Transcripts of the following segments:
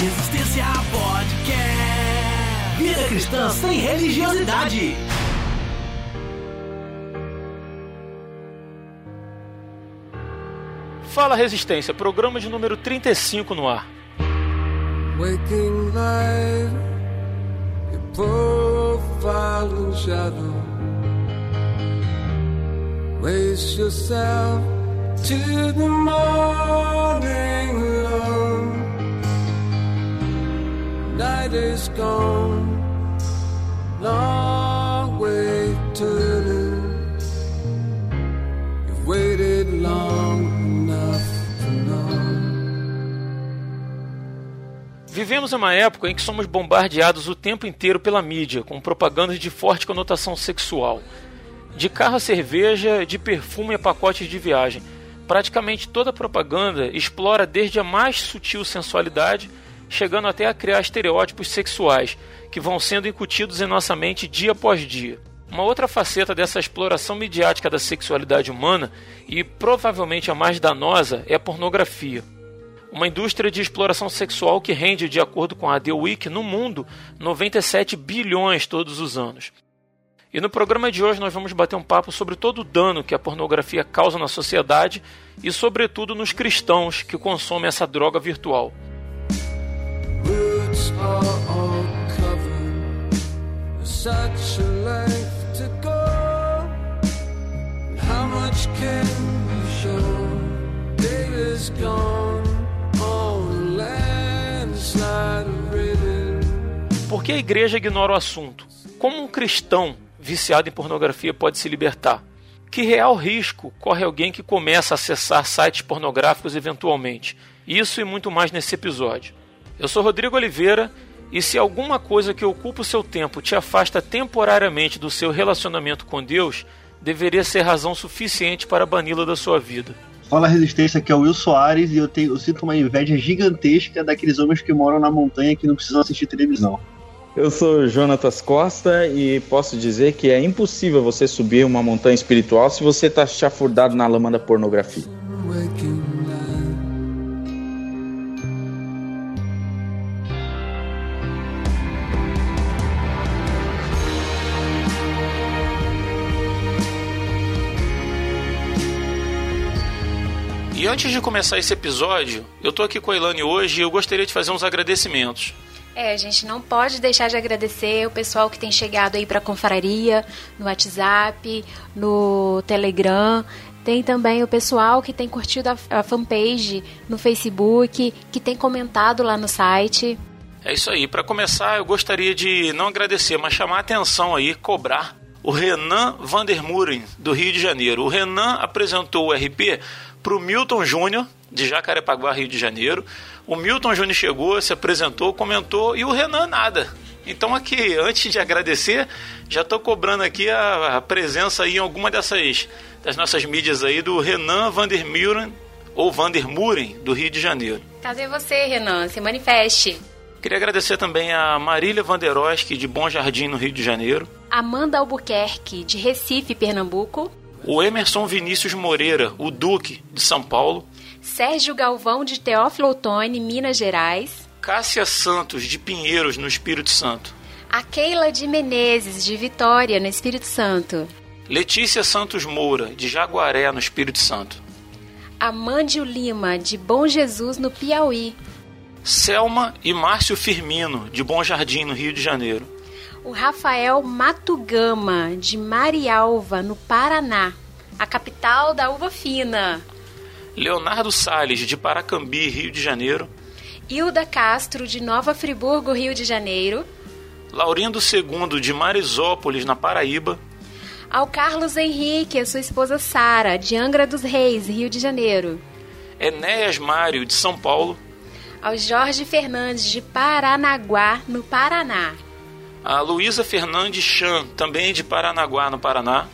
Resistência Podcast. Vida cristã sem religiosidade. Fala Resistência, programa de número 35 no ar. Waking light, your profile in shadow. Raise yourself to the morning Night is gone, long way. You've waited long enough to know. Vivemos uma época em que somos bombardeados o tempo inteiro pela mídia, com propagandas de forte conotação sexual. De carro a cerveja, de perfume a pacotes de viagem. Praticamente toda propaganda explora desde a mais sutil sensualidade, chegando até a criar estereótipos sexuais, que vão sendo incutidos em nossa mente dia após dia. Uma outra faceta dessa exploração midiática da sexualidade humana, e provavelmente a mais danosa, é a pornografia. Uma indústria de exploração sexual que rende, de acordo com a The Week, no mundo 97 bilhões todos os anos. E no programa de hoje nós vamos bater um papo sobre todo o dano que a pornografia causa na sociedade e, sobretudo, nos cristãos que consomem essa droga virtual. Por que a igreja ignora o assunto? Como um cristão viciado em pornografia pode se libertar? Que real risco corre alguém que começa a acessar sites pornográficos eventualmente? Isso e muito mais nesse episódio. Eu sou Rodrigo Oliveira e se alguma coisa que ocupa o seu tempo te afasta temporariamente do seu relacionamento com Deus, deveria ser razão suficiente para bani-la da sua vida. Fala Resistência, aqui é o Will Soares e eu, tenho, eu sinto uma inveja gigantesca daqueles homens que moram na montanha que não precisam assistir televisão. Eu sou Jonatas Costa e posso dizer que é impossível você subir uma montanha espiritual se você está chafurdado na lama da pornografia. Antes de começar esse episódio, eu tô aqui com a Ilane hoje e eu gostaria de fazer uns agradecimentos. É, a gente não pode deixar de agradecer o pessoal que tem chegado aí para a confraria, no WhatsApp, no Telegram. Tem também o pessoal que tem curtido a, a fanpage no Facebook, que tem comentado lá no site. É isso aí. Para começar, eu gostaria de não agradecer, mas chamar a atenção aí, cobrar o Renan Vandermuren, do Rio de Janeiro. O Renan apresentou o RP para o Milton Júnior, de Jacarepaguá, Rio de Janeiro. O Milton Júnior chegou, se apresentou, comentou e o Renan nada. Então aqui, antes de agradecer, já estou cobrando aqui a, a, presença aí em alguma dessas das nossas mídias aí do Renan Vandermuren ou Vandermuren do Rio de Janeiro. Cadê você, Renan? Se manifeste. Queria agradecer também a Marília Vanderoski, de Bom Jardim, no Rio de Janeiro. Amanda Albuquerque, de Recife, Pernambuco. O Emerson Vinícius Moreira, o Duque, de São Paulo. Sérgio Galvão de Teófilo Otoni, Minas Gerais. Cássia Santos de Pinheiros, no Espírito Santo. A Keila de Menezes de Vitória, no Espírito Santo. Letícia Santos Moura, de Jaguaré, no Espírito Santo. Amândio Lima, de Bom Jesus, no Piauí. Selma e Márcio Firmino, de Bom Jardim, no Rio de Janeiro. O Rafael Matugama, de Marialva, no Paraná, a capital da uva fina. Leonardo Sales, de Paracambi, Rio de Janeiro. Hilda Castro, de Nova Friburgo, Rio de Janeiro. Laurindo II, de Marisópolis, na Paraíba. Ao Carlos Henrique, a sua esposa Sara, de Angra dos Reis, Rio de Janeiro. Enéas Mário, de São Paulo. Ao Jorge Fernandes, de Paranaguá, no Paraná. A Luísa Fernandes Chan, também de Paranaguá, no Paraná.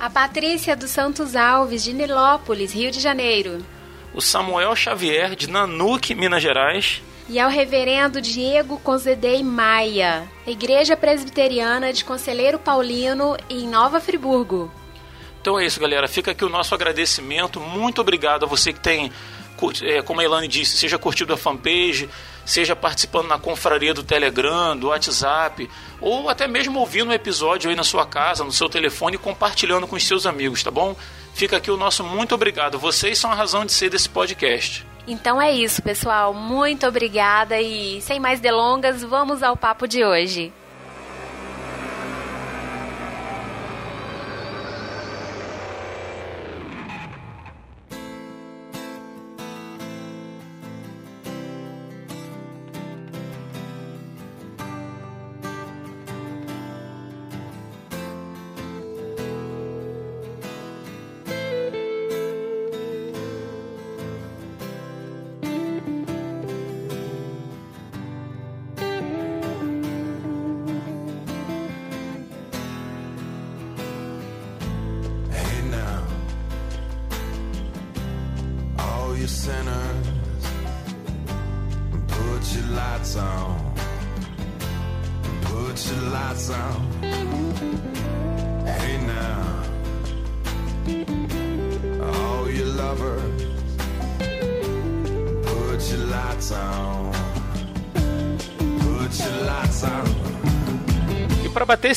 A Patrícia dos Santos Alves, de Nilópolis, Rio de Janeiro. O Samuel Xavier, de Nanuque, Minas Gerais. E ao reverendo Diego Conzedei Maia, Igreja Presbiteriana de Conselheiro Paulino, em Nova Friburgo. Então é isso, galera. Fica aqui o nosso agradecimento. Muito obrigado a você que tem, é, como a Elane disse, seja curtido a fanpage, seja participando na confraria do Telegram, do WhatsApp, ou até mesmo ouvindo um episódio aí na sua casa, no seu telefone e compartilhando com os seus amigos, tá bom? Fica aqui o nosso muito obrigado. Vocês são a razão de ser desse podcast. Então é isso, pessoal. Muito obrigada e sem mais delongas, vamos ao papo de hoje.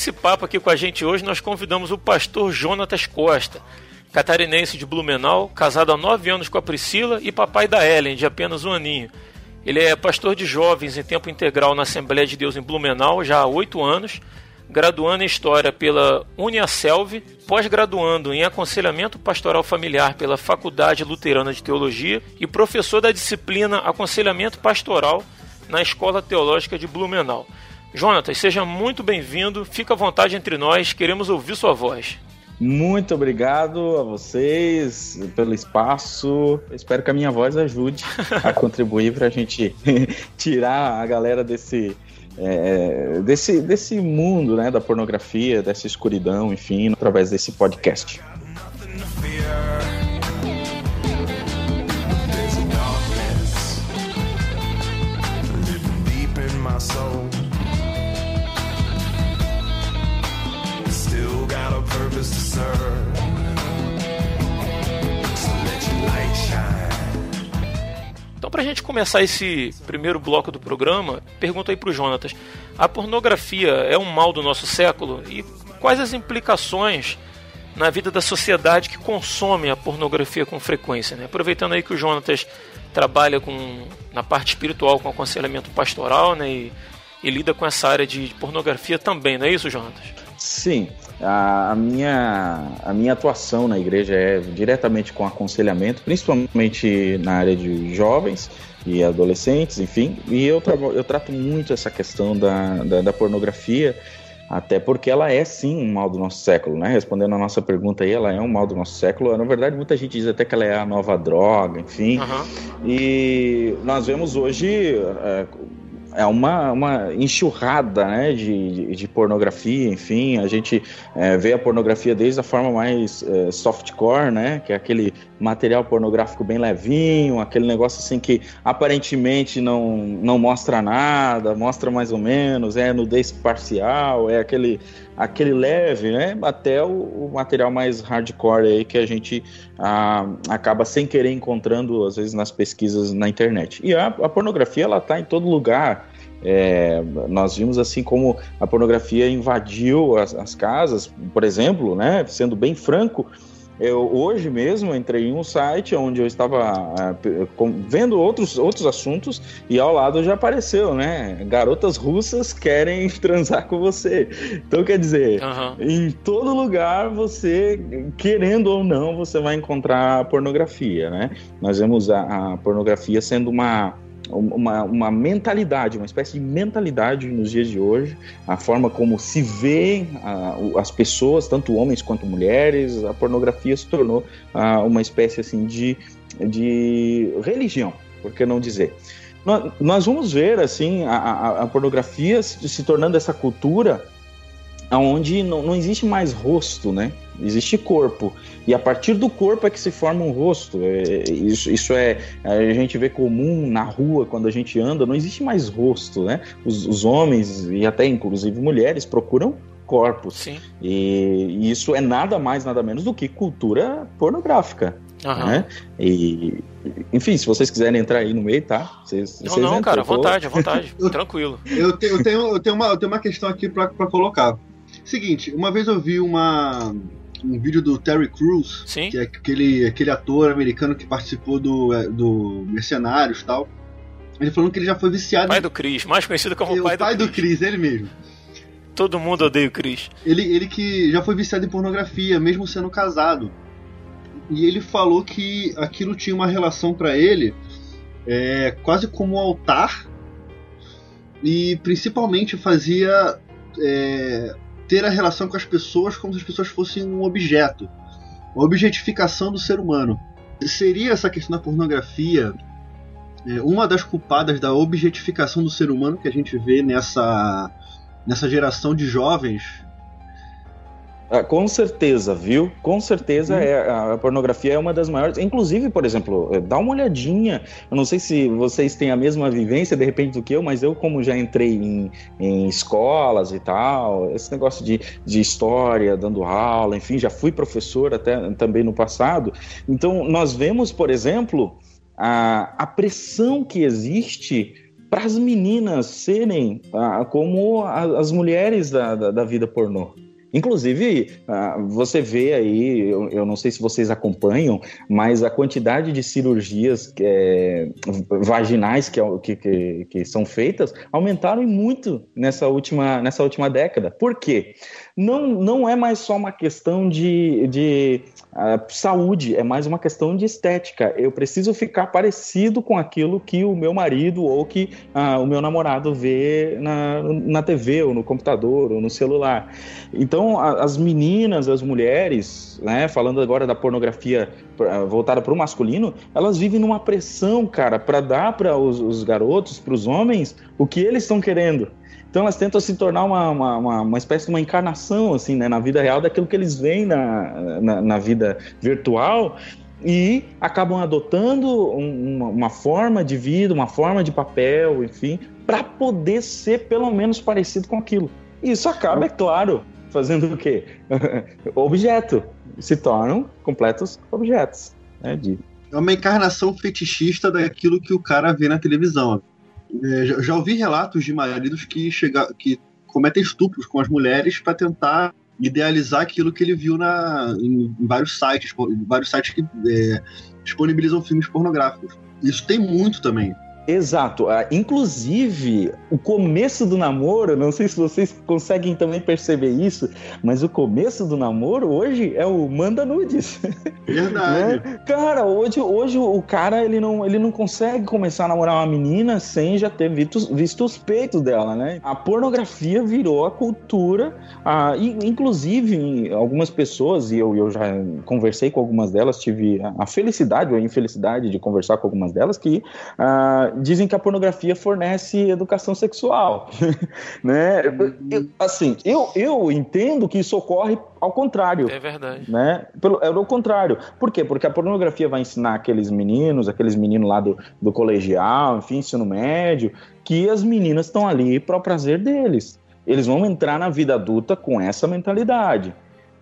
Esse papo aqui com a gente hoje, nós convidamos o pastor Jonatas Costa, catarinense de Blumenau, casado há nove anos com a Priscila e papai da Ellen, de apenas um aninho. Ele é pastor de jovens em tempo integral na Assembleia de Deus em Blumenau já há oito anos, graduando em História pela Uniaselv, pós-graduando em Aconselhamento Pastoral Familiar pela Faculdade Luterana de Teologia e professor da disciplina Aconselhamento Pastoral na Escola Teológica de Blumenau. Jonatas, seja muito bem-vindo. Fica à vontade entre nós, queremos ouvir sua voz. Muito obrigado a vocês pelo espaço. Espero que a minha voz ajude a contribuir para a gente tirar a galera desse, é, desse, desse mundo né, da pornografia, dessa escuridão, enfim, através desse podcast. Então, para a gente começar esse primeiro bloco do programa, pergunto aí para o Jonatas: a pornografia é um mal do nosso século? E quais as implicações na vida da sociedade que consome a pornografia com frequência? Né? Aproveitando aí que o Jonatas trabalha com, na parte espiritual com aconselhamento pastoral né? e, e lida com essa área de pornografia também, não é isso, Jonatas? Sim, a, a, minha, a minha atuação na igreja é diretamente com aconselhamento, principalmente na área de jovens e adolescentes, enfim, e eu, eu trato muito essa questão da, da, da, pornografia, até porque ela é sim um mal do nosso século, né? Respondendo a nossa pergunta aí, ela é um mal do nosso século. Na verdade, muita gente diz até que ela é a nova droga, enfim. Uhum. E nós vemos hoje. É, é uma, uma enxurrada né, de, de, pornografia, enfim, a gente é, vê a pornografia desde a forma mais é, softcore, né, que é aquele material pornográfico bem levinho, aquele negócio assim que aparentemente não, não mostra nada, mostra mais ou menos, é nudez parcial, é aquele, aquele leve, né, até o, o material mais hardcore aí que a gente ah, acaba sem querer encontrando às vezes nas pesquisas na internet. E a, a pornografia ela está em todo lugar. É, nós vimos assim como a pornografia invadiu as, as casas, por exemplo, né, sendo bem franco, eu hoje mesmo entrei em um site onde eu estava uh, vendo outros, outros assuntos e ao lado já apareceu, né? Garotas russas querem transar com você. Então quer dizer, uhum. em todo lugar você, querendo ou não, você vai encontrar pornografia, né? Nós vemos a, a pornografia sendo uma uma, uma mentalidade, uma espécie de mentalidade nos dias de hoje, a forma como se vê as pessoas, tanto homens quanto mulheres, a pornografia se tornou uma espécie assim de, de religião, por que não dizer? Nós, nós vamos ver assim a, a pornografia se, se tornando essa cultura onde não, não existe mais rosto, né? Existe corpo. E a partir do corpo é que se forma um rosto. É, isso, isso é. A gente vê comum na rua quando a gente anda, não existe mais rosto, né? Os, os homens e até inclusive mulheres procuram corpos. Sim. E, e isso é nada mais, nada menos do que cultura pornográfica. Uhum. Né? E, enfim, se vocês quiserem entrar aí no meio, tá? Vocês, não, vocês não, cara, à vontade, à vontade, tranquilo. Eu tenho, eu, tenho, eu, tenho uma, eu tenho uma questão aqui pra colocar. Seguinte, uma vez eu vi uma, um vídeo do Terry Crews, Sim. que é aquele, aquele ator americano que participou do, é, do Mercenários e tal. Ele falando que ele já foi viciado. Pai do Chris, mais conhecido como é, pai, o pai do, Chris. do Chris. ele mesmo. Todo mundo odeia o Chris. Ele, ele que já foi viciado em pornografia, mesmo sendo casado. E ele falou que aquilo tinha uma relação para ele é, quase como um altar e principalmente fazia é, ter a relação com as pessoas como se as pessoas fossem um objeto, a objetificação do ser humano. Seria essa questão da pornografia é, uma das culpadas da objetificação do ser humano que a gente vê nessa, nessa geração de jovens ah, com certeza, viu? Com certeza é, a pornografia é uma das maiores. Inclusive, por exemplo, eh, dá uma olhadinha. Eu não sei se vocês têm a mesma vivência de repente do que eu, mas eu, como já entrei em, em escolas e tal, esse negócio de, de história, dando aula, enfim, já fui professor até também no passado. Então, nós vemos, por exemplo, a, a pressão que existe para as meninas serem ah, como a, as mulheres da, da, da vida pornô. Inclusive, ah, você vê aí, eu não sei se vocês acompanham, mas a quantidade de cirurgias é, vaginais que, que, que, são feitas aumentaram muito nessa última, nessa última década. Por quê? Não, não é mais só uma questão de, de uh, saúde, é mais uma questão de estética. Eu preciso ficar parecido com aquilo que o meu marido ou que uh, o meu namorado vê na, na TV, ou no computador, ou no celular. Então, a, as meninas, as mulheres, né, falando agora da pornografia voltada para o masculino, elas vivem numa pressão, cara, para dar para os, os garotos, para os homens, o que eles estão querendo. Então elas tentam se tornar uma, uma, uma, uma, espécie de uma encarnação, assim, né, na vida real daquilo que eles veem na, na, na vida virtual e acabam adotando uma, uma, forma de vida, uma forma de papel, enfim, para poder ser pelo menos parecido com aquilo. E isso acaba, é claro, fazendo o quê? Objeto. Se tornam completos objetos. Né, de... É uma encarnação fetichista daquilo que o cara vê na televisão. É, já, já, ouvi relatos de maridos que, chega, que cometem estupros com as mulheres para tentar idealizar aquilo que ele viu na, em, em vários sites, em vários sites que é, disponibilizam filmes pornográficos. Isso tem muito também. Exato. Uh, inclusive, o começo do namoro, não sei se vocês conseguem também perceber isso, mas o começo do namoro hoje é o manda nudes. Verdade. né? Cara, hoje, hoje o cara ele não, ele não consegue começar a namorar uma menina sem já ter visto, visto os peitos dela, né? A pornografia virou a cultura, uh, e, inclusive algumas pessoas, e eu, eu já conversei com algumas delas, tive a felicidade ou a infelicidade de conversar com algumas delas, que uh, dizem que a pornografia fornece educação sexual, né? Eu, assim, eu, eu entendo que isso ocorre ao contrário. É verdade. Né? Pelo, é o contrário. Por quê? Porque a pornografia vai ensinar aqueles meninos, aqueles meninos lá do, do colegial, enfim, ensino médio, que as meninas estão ali para o prazer deles. Eles vão entrar na vida adulta com essa mentalidade.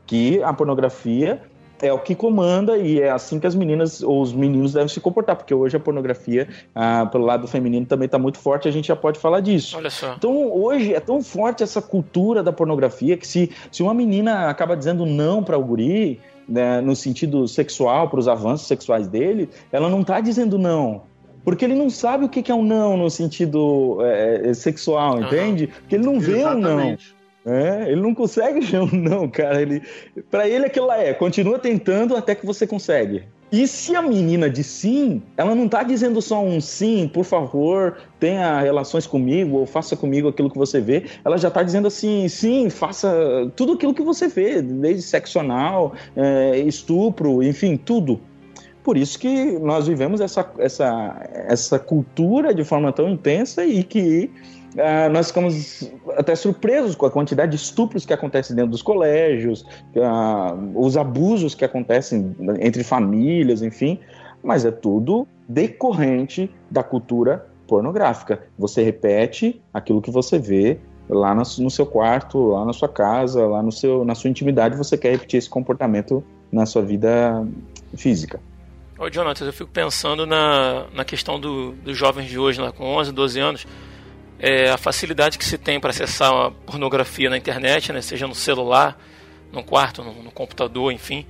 Que a pornografia é o que comanda e é assim que as meninas ou os meninos devem se comportar, porque hoje a pornografia, ah, pelo lado feminino, também está muito forte, a gente já pode falar disso. Olha só. Então, hoje é tão forte essa cultura da pornografia que se, se uma menina acaba dizendo não para o guri, né, no sentido sexual, para os avanços sexuais dele, ela não está dizendo não. Porque ele não sabe o que é um não no sentido é, sexual, uhum. entende? Porque ele não vê um não. É, ele não consegue não, cara. Ele, para ele aquilo lá é, continua tentando até que você consegue. E se a menina diz sim, ela não tá dizendo só um sim, por favor, tenha relações comigo ou faça comigo aquilo que você vê. Ela já tá dizendo assim, sim, faça tudo aquilo que você vê, desde sexo anal, é, estupro, enfim, tudo. Por isso que nós vivemos essa, essa, essa cultura de forma tão intensa e que Uh, nós ficamos até surpresos com a quantidade de estupros que acontecem dentro dos colégios, uh, os abusos que acontecem entre famílias, enfim, mas é tudo decorrente da cultura pornográfica. Você repete aquilo que você vê lá no, no seu quarto, lá na sua casa, lá no seu, na sua intimidade, você quer repetir esse comportamento na sua vida física. Ô, Jonathan, eu fico pensando na, na questão do, dos jovens de hoje, né, com 11, 12 anos, é, a facilidade que se tem para acessar a pornografia na internet, né, seja no celular, no quarto, no, no computador, enfim.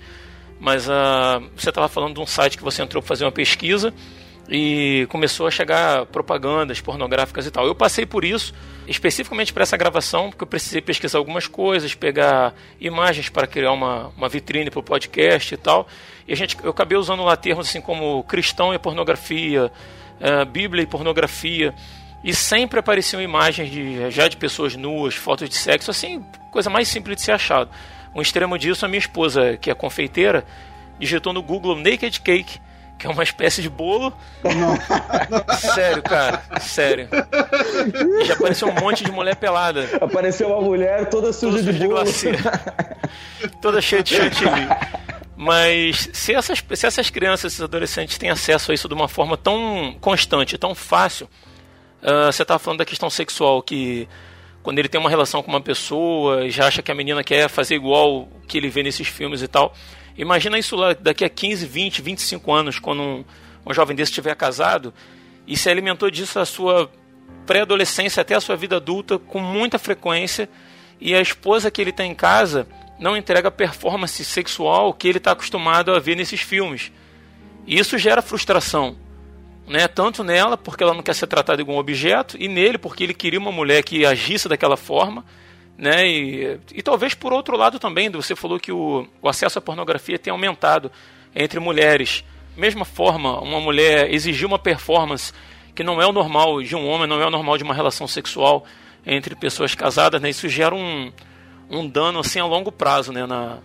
Mas uh, você estava falando de um site que você entrou para fazer uma pesquisa e começou a chegar propagandas pornográficas e tal. Eu passei por isso, especificamente para essa gravação, porque eu precisei pesquisar algumas coisas, pegar imagens para criar uma, uma vitrine para o podcast e tal. E a gente, eu acabei usando lá termos assim como cristão e pornografia, uh, Bíblia e pornografia. E sempre apareciam imagens de, já de pessoas nuas, fotos de sexo, assim, coisa mais simples de ser achado. Um extremo disso, a minha esposa, que é confeiteira, digitou no Google Naked Cake que é uma espécie de bolo. sério, cara, sério. E já apareceu um monte de mulher pelada. Apareceu uma mulher toda suja, toda de, de bolo. toda cheia de chantilly. Mas se essas, se essas crianças, esses adolescentes têm acesso a isso de uma forma tão constante, tão fácil, uh, você estava falando da questão sexual, que quando ele tem uma relação com uma pessoa, já acha que a menina quer fazer igual o que ele vê nesses filmes e tal. Imagina isso lá daqui a 15, 20, 25 anos, quando um, um jovem desse estiver casado e se alimentou disso a sua pré-adolescência até a sua vida adulta com muita frequência e a esposa que ele tem em casa não entrega a performance sexual que ele está acostumado a ver nesses filmes. E isso gera frustração, né? Tanto nela porque ela não quer ser tratada igual um objeto e nele porque ele queria uma mulher que agisse daquela forma né? E, e talvez por outro lado também, você falou que o, o acesso à pornografia tem aumentado entre mulheres. Mesma forma, uma mulher exigir uma performance que não é o normal de um homem, não é o normal de uma relação sexual entre pessoas casadas, né? Isso gera um, um dano assim a longo prazo, né? Na,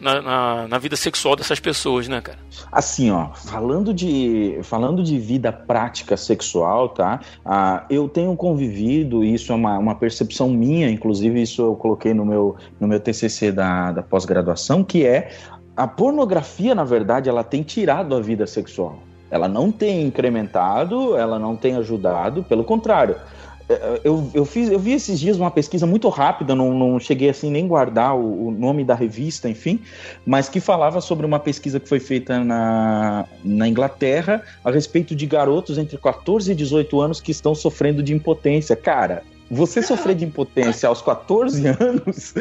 na, na, na, vida sexual dessas pessoas, né, cara? Assim, ó, falando de, falando de vida prática sexual, tá? Ah, eu tenho convivido, isso é uma, uma percepção minha, inclusive isso eu coloquei no meu, no meu TCC da, da pós-graduação, que é a pornografia, na verdade, ela tem tirado a vida sexual. Ela não tem incrementado, ela não tem ajudado, pelo contrário eu, eu, fiz, eu vi esses dias uma pesquisa muito rápida, não, não cheguei assim nem guardar o, o, nome da revista, enfim, mas que falava sobre uma pesquisa que foi feita na, na Inglaterra a respeito de garotos entre 14 e 18 anos que estão sofrendo de impotência. Cara, você sofrer de impotência aos 14 anos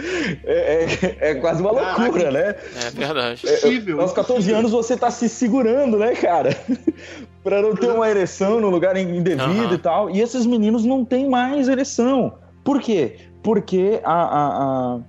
é, é, é quase uma loucura, né? É verdade. É, aos 14 anos você tá se segurando, né, cara? para não ter uma ereção no lugar indevido uhum. e tal. E esses meninos não têm mais ereção. Por quê? Porque a, a, a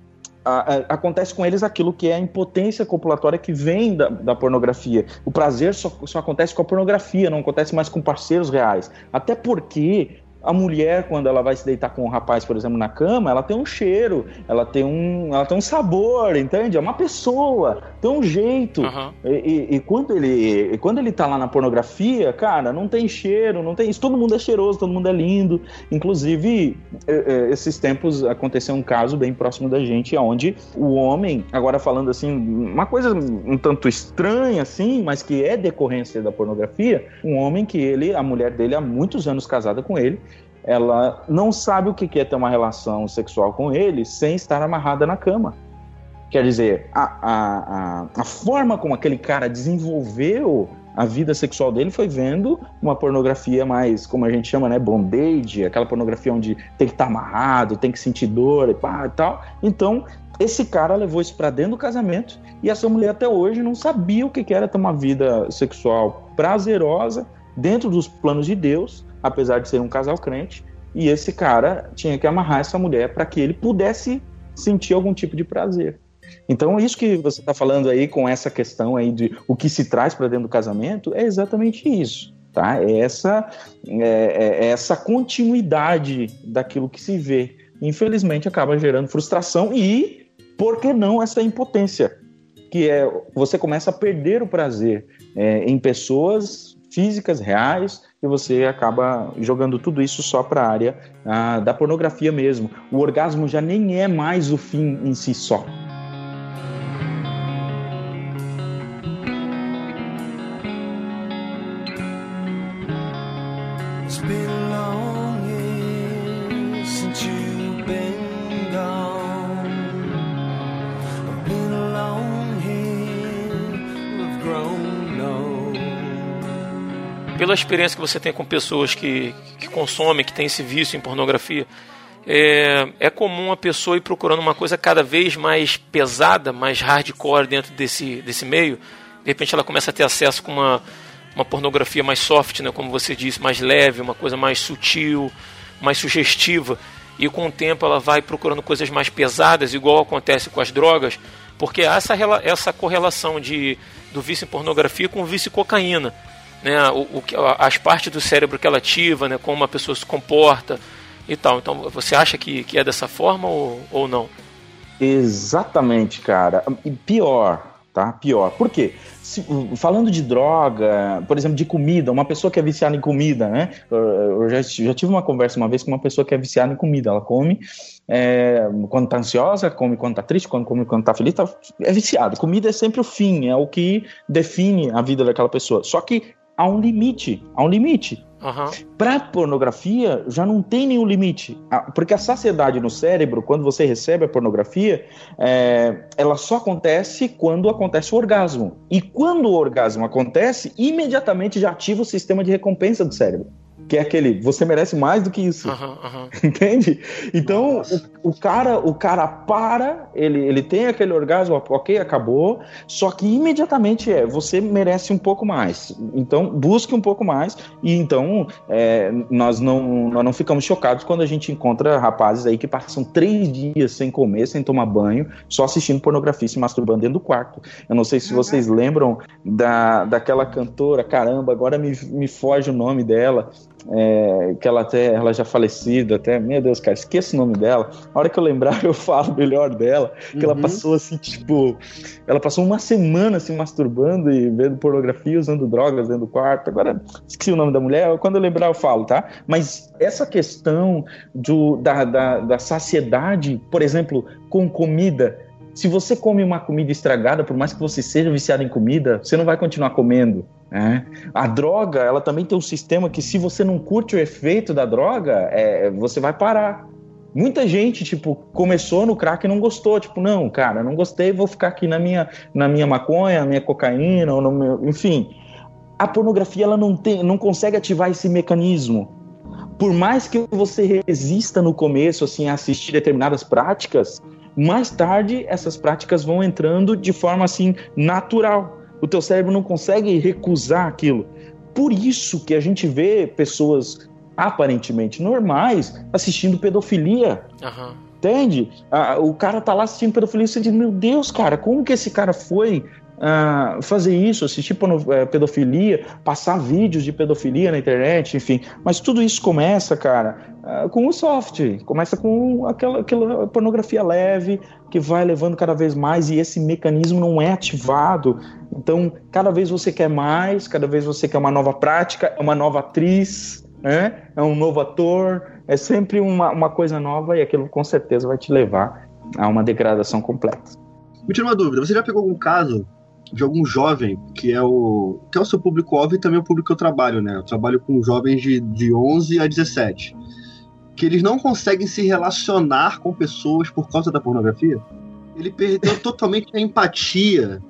a, a, acontece com eles aquilo que é a impotência copulatória que vem da, da pornografia. O prazer só, só, acontece com a pornografia, não acontece mais com parceiros reais. Até porque a mulher, quando ela vai se deitar com um rapaz, por exemplo, na cama, ela tem um cheiro, ela tem um, ela tem um sabor, entende? É uma pessoa, tem um jeito. Uhum. E, e, e, quando ele, e quando ele tá lá na pornografia, cara, não tem cheiro, não tem isso. Todo mundo é cheiroso, todo mundo é lindo. Inclusive, esses tempos aconteceu um caso bem próximo da gente, onde o homem, agora falando assim, uma coisa um tanto estranha assim, mas que é decorrência da pornografia, um homem que ele, a mulher dele há muitos anos casada com ele, ela não sabe o que é ter uma relação sexual com ele sem estar amarrada na cama. Quer dizer, a, a, a, a forma como aquele cara desenvolveu a vida sexual dele foi vendo uma pornografia mais, como a gente chama, né, bondage, aquela pornografia onde tem que estar tá amarrado, tem que sentir dor e pá e tal. Então, esse cara levou isso para dentro do casamento e essa mulher até hoje não sabia o que era ter uma vida sexual prazerosa dentro dos planos de Deus, apesar de ser um casal crente, e esse cara tinha que amarrar essa mulher para que ele pudesse sentir algum tipo de prazer. Então, isso que você está falando aí com essa questão aí de o que se traz para dentro do casamento é exatamente isso. Tá? É essa, é, é, é essa continuidade daquilo que se vê. Infelizmente, acaba gerando frustração e, por que não, essa impotência? Que é você começa a perder o prazer é, em pessoas físicas, reais, e você acaba jogando tudo isso só para a área ah, da pornografia mesmo. O orgasmo já nem é mais o fim em si só. Pela experiência que você tem com pessoas que, que consomem, que têm esse vício em pornografia, é, é comum a pessoa ir procurando uma coisa cada vez mais pesada, mais hardcore dentro desse, desse meio. De repente ela começa a ter acesso com uma, uma pornografia mais soft, né, como você disse, mais leve, uma coisa mais sutil, mais sugestiva. E com o tempo ela vai procurando coisas mais pesadas, igual acontece com as drogas, porque há essa, essa correlação de, do vício em pornografia com o vício em cocaína. Né, o, o, as partes do cérebro que ela ativa, né, como uma pessoa se comporta, e tal. Então, você acha que, que é dessa forma ou, ou não? Exatamente, cara. E pior, tá? Pior. Por quê? Se, falando de droga, por exemplo, de comida, uma pessoa que é viciada em comida, né? Eu já, já tive uma conversa uma vez com uma pessoa que é viciada em comida. Ela come é, quando tá ansiosa, come quando tá triste, quando come quando tá feliz, tá, é viciado. Comida é sempre o fim, é o que define a vida daquela pessoa. Só que há um limite, há um limite. Uhum. Para pornografia, já não tem nenhum limite. Porque a saciedade no cérebro, quando você recebe a pornografia, é, ela só acontece quando acontece o orgasmo. E quando o orgasmo acontece, imediatamente já ativa o sistema de recompensa do cérebro que é aquele, você merece mais do que isso. Uhum, uhum. Entende? Então, o, o, cara, o cara para, ele, ele tem aquele orgasmo, ok, acabou, só que imediatamente é, você merece um pouco mais. Então, busque um pouco mais, e então é, nós, não, nós não ficamos chocados quando a gente encontra rapazes aí que passam três dias sem comer, sem tomar banho, só assistindo pornografia e se masturbando dentro do quarto. Eu não sei se vocês lembram da, daquela cantora, caramba, agora me, me foge o nome dela, é, que ela até ela já falecida, até, meu Deus, cara, esqueço o nome dela. A hora que eu lembrar, eu falo melhor dela. Que uhum. ela passou assim, tipo, ela passou uma semana se assim, masturbando e vendo pornografia, usando drogas dentro do quarto. Agora, esqueci o nome da mulher, quando eu lembrar, eu falo, tá? Mas essa questão do, da, da, da saciedade, por exemplo, com comida se você come uma comida estragada, por mais que você seja viciado em comida, você não vai continuar comendo. Né? A droga, ela também tem um sistema que, se você não curte o efeito da droga, é, você vai parar. Muita gente, tipo, começou no crack e não gostou. Tipo, não, cara, não gostei, vou ficar aqui na minha, na minha maconha, na minha cocaína, ou no meu, enfim. A pornografia, ela não, tem, não consegue ativar esse mecanismo. Por mais que você resista no começo, assim, a assistir determinadas práticas, mais tarde essas práticas vão entrando de forma assim natural. O teu cérebro não consegue recusar aquilo. Por isso que a gente vê pessoas aparentemente normais assistindo pedofilia. Uhum. Entende? Ah, o cara tá lá assistindo pedofilia e você diz, meu Deus, cara, como que esse cara foi uh, fazer isso, assistir uh, pedofilia, passar vídeos de pedofilia na internet, enfim. Mas tudo isso começa, cara, uh, com o soft, começa com aquela, aquela pornografia leve que vai levando cada vez mais e esse mecanismo não é ativado. Então, cada vez você quer mais, cada vez você quer uma nova prática, uma nova atriz, né? é um novo ator, é sempre uma, uma coisa nova e aquilo com certeza vai te levar a uma degradação completa. Me tira uma dúvida, você já pegou algum caso de algum jovem, que é o que é o seu público-alvo e também o público que eu trabalho, né? Eu trabalho com jovens de, de 11 a 17. Que eles não conseguem se relacionar com pessoas por causa da pornografia. Ele perdeu totalmente a empatia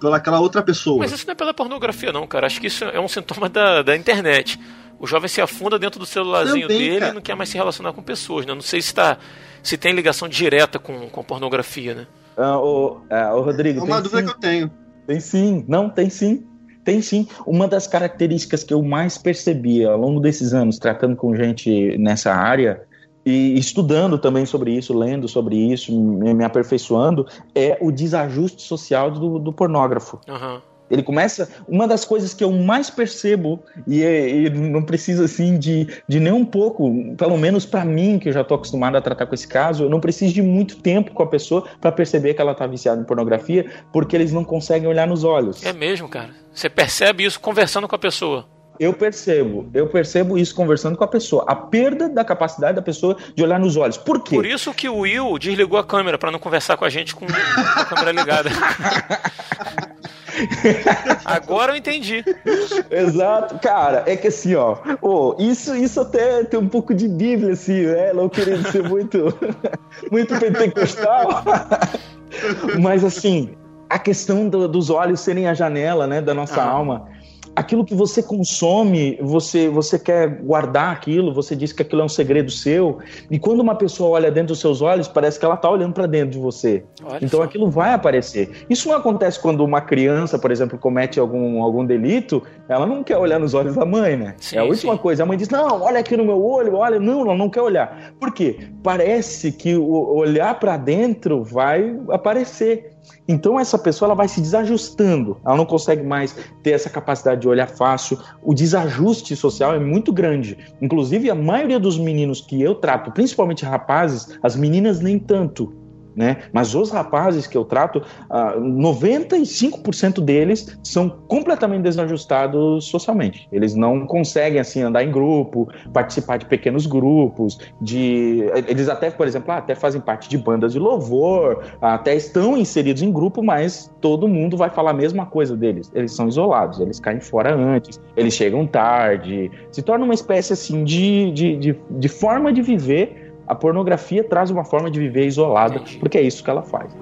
pelaquela outra pessoa. Mas isso não é pela pornografia, não, cara. Acho que isso é um sintoma da, da internet. O jovem se afunda dentro do celularzinho Também, dele cara. e não quer mais se relacionar com pessoas, né? Não sei se, tá, se tem ligação direta com, com pornografia, né? Ah, o, ah, o Rodrigo. É uma dúvida sim. que eu tenho. Tem sim, não, tem sim. Tem sim. Uma das características que eu mais percebi ao longo desses anos, tratando com gente nessa área e estudando também sobre isso, lendo sobre isso, me, me aperfeiçoando, é o desajuste social do, do pornógrafo. Uhum. Ele começa. Uma das coisas que eu mais percebo, e, é, e não precisa assim de, de nem um pouco, pelo menos para mim, que eu já estou acostumado a tratar com esse caso, eu não preciso de muito tempo com a pessoa para perceber que ela está viciada em pornografia, porque eles não conseguem olhar nos olhos. É mesmo, cara. Você percebe isso conversando com a pessoa. Eu percebo, eu percebo isso conversando com a pessoa. A perda da capacidade da pessoa de olhar nos olhos. Por quê? Por isso que o Will desligou a câmera para não conversar com a gente com a câmera ligada. Agora eu entendi. Exato. Cara, é que assim, ó, oh, isso, isso até tem um pouco de Bíblia, assim, né? Não querendo ser muito, muito pentecostal. Mas assim, a questão do, dos olhos serem a janela, né, da nossa ah. alma. Aquilo que você consome, você, você quer guardar aquilo, você diz que aquilo é um segredo seu, e quando uma pessoa olha dentro dos seus olhos, parece que ela está olhando para dentro de você. Olha então só. aquilo vai aparecer. Isso não acontece quando uma criança, por exemplo, comete algum, algum delito, ela não quer olhar nos olhos da mãe, né? Sim, é a última sim. coisa. A mãe diz: Não, olha aqui no meu olho, olha. Não, ela não quer olhar. Por quê? Parece que o olhar para dentro vai aparecer. Então essa pessoa ela vai se desajustando, ela não consegue mais ter essa capacidade de olhar fácil. O desajuste social é muito grande. Inclusive a maioria dos meninos que eu trato, principalmente rapazes, as meninas nem tanto né? Mas os rapazes que eu trato, uh, ah, 95% deles são completamente desajustados socialmente. Eles não conseguem assim andar em grupo, participar de pequenos grupos, de eles até, por exemplo, até fazem parte de bandas de louvor, até estão inseridos em grupo, mas todo mundo vai falar a mesma coisa deles. Eles são isolados, eles caem fora antes, eles chegam tarde, se torna uma espécie assim de, de, de, de forma de viver a pornografia traz uma forma de viver isolada, Entendi. porque é isso que ela faz.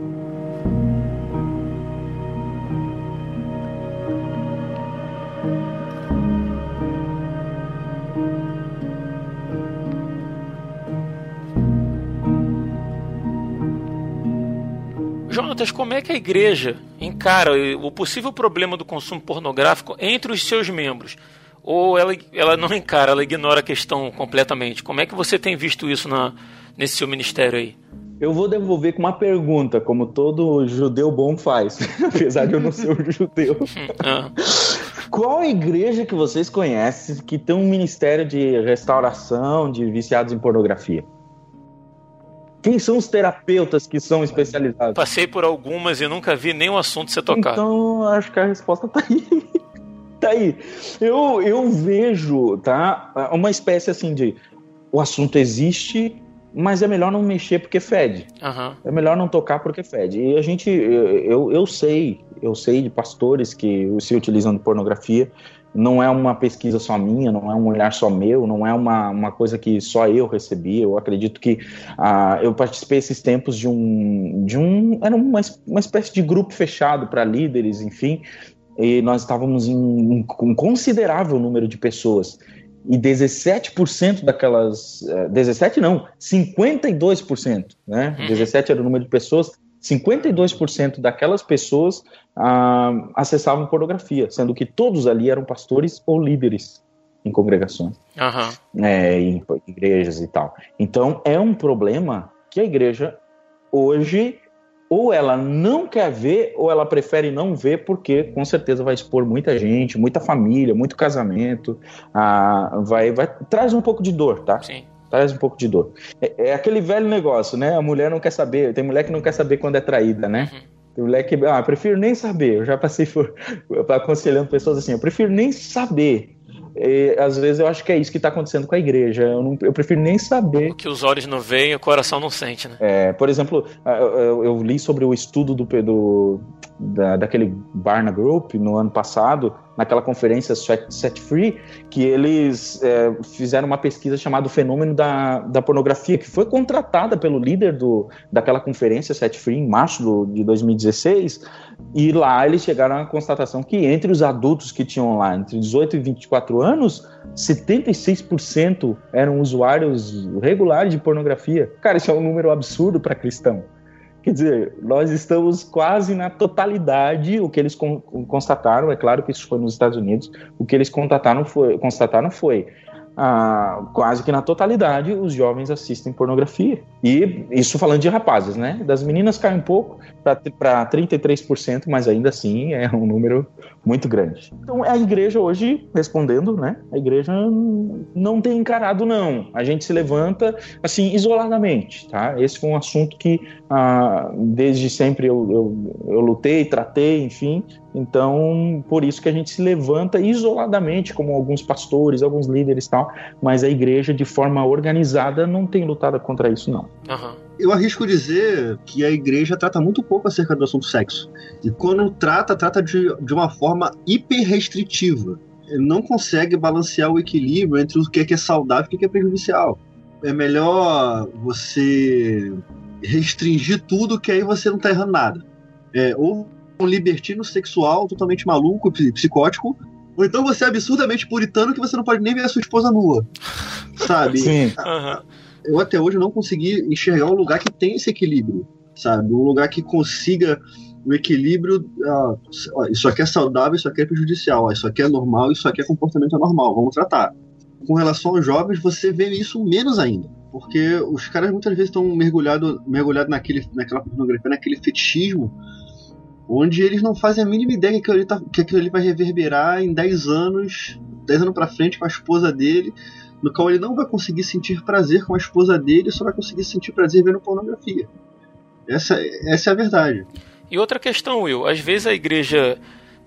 Jonatas, como é que a igreja encara o possível problema do consumo pornográfico entre os seus membros? Ou ela, ela não encara, ela ignora a questão completamente? Como é que você tem visto isso na, nesse seu ministério aí? Eu vou devolver com uma pergunta, como todo judeu bom faz, apesar de eu não ser um judeu. ah. Qual igreja que vocês conhecem que tem um ministério de restauração de viciados em pornografia? Quem são os terapeutas que são especializados? Passei por algumas e nunca vi nenhum assunto ser tocado. Então, acho que a resposta tá aí. Tá aí. Eu, eu vejo, tá? Uma espécie assim de. O assunto existe, mas é melhor não mexer porque fede. Uhum. É melhor não tocar porque fede. E a gente, eu, eu sei, eu sei de pastores que se utilizam de pornografia. Não é uma pesquisa só minha, não é um olhar só meu, não é uma, uma coisa que só eu recebi. Eu acredito que uh, eu participei esses tempos de um, de um era uma, uma espécie de grupo fechado para líderes, enfim, e nós estávamos em um, um considerável número de pessoas. E 17% daquelas. 17 eh, não, 52%, né? Uhum. 17 era o número de pessoas, 52% daquelas pessoas ah, acessavam pornografia, sendo que todos ali eram pastores ou líderes em congregações, uhum. é, em igrejas e tal. Então é um problema que a igreja hoje ou ela não quer ver, ou ela prefere não ver, porque com certeza vai expor muita gente, muita família, muito casamento, ah, vai, vai traz um pouco de dor, tá? Sim. Traz um pouco de dor. É, é, aquele velho negócio, né? A mulher não quer saber, tem mulher que não quer saber quando é traída, né? Uhum. Tem mulher que, ah, prefiro nem saber. Eu já passei por, aconselhando pessoas assim, eu prefiro nem saber e, às vezes eu acho que é isso que está acontecendo com a igreja. Eu, não, eu, prefiro nem saber. O que os olhos não veem, o coração não sente, né? É, por exemplo, eu, eu li sobre o estudo do, do da, daquele Barna Group no ano passado, naquela conferência Set Free, que eles é, fizeram uma pesquisa chamada o Fenômeno da, da Pornografia, que foi contratada pelo líder do, daquela conferência Set Free em março do, de 2016, e lá eles chegaram à constatação que entre os adultos que tinham lá entre 18 e 24 anos, 76% eram usuários regulares de pornografia. Cara, isso é um número absurdo para cristão. Quer dizer, nós estamos quase na totalidade, o que eles constataram, é claro que isso foi nos Estados Unidos, o que eles constataram foi, constataram foi ah, quase que na totalidade os jovens assistem pornografia. E isso falando de rapazes, né? Das meninas cai um pouco para 33%, mas ainda assim é um número muito grande. Então a igreja hoje, respondendo, né? A igreja não tem encarado, não. A gente se levanta assim, isoladamente, tá? Esse foi um assunto que ah, desde sempre eu, eu, eu lutei, tratei, enfim, então, por isso que a gente se levanta isoladamente, como alguns pastores, alguns líderes e tal, mas a igreja, de forma organizada, não tem lutado contra isso, não. Uhum. Eu arrisco dizer que a igreja trata muito pouco acerca do assunto sexo. E quando trata, trata de, de uma forma hiper restritiva. Não consegue balancear o equilíbrio entre o que é, que é saudável e o que é prejudicial. É melhor você restringir tudo, que aí você não está errando nada. É, ou um libertino sexual totalmente maluco, psicótico, Ou então você é absurdamente puritano que você não pode nem ver a sua esposa nua. Sabe? Sim. Uhum. Eu até hoje não consegui enxergar um lugar que tem esse equilíbrio. Sabe? Um lugar que consiga o equilíbrio. Ah, isso aqui é saudável, isso aqui é prejudicial. Isso aqui é normal, isso aqui é comportamento anormal. Vamos tratar. Com relação aos jovens, você vê isso menos ainda. Porque os caras muitas vezes estão mergulhados mergulhado naquele, naquela pornografia, naquele fetichismo onde eles não fazem a mínima ideia que aquilo ali, tá, que aquilo ali vai reverberar em 10 anos, 10 anos para frente com a esposa dele, no qual ele não vai conseguir sentir prazer com a esposa dele, só vai conseguir sentir prazer vendo pornografia. Essa, essa é a verdade. E outra questão, Will, às vezes a igreja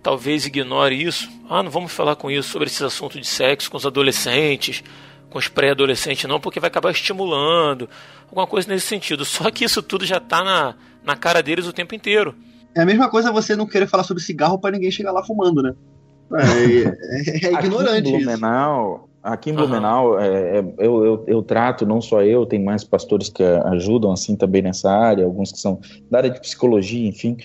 talvez ignore isso. Ah, não vamos falar com isso sobre esse assunto de sexo com os adolescentes, com os pré-adolescentes, não, porque vai acabar estimulando, alguma coisa nesse sentido. Só que isso tudo já está na, na cara deles o tempo inteiro. É a mesma coisa você não querer falar sobre cigarro para ninguém chegar lá fumando, né? É, é, é ignorante aqui em Blumenau, isso. Aqui em Blumenau, uhum. é, eu, eu, eu, trato, não só eu, tem mais pastores que ajudam assim também nessa área, alguns que são da área de psicologia, enfim.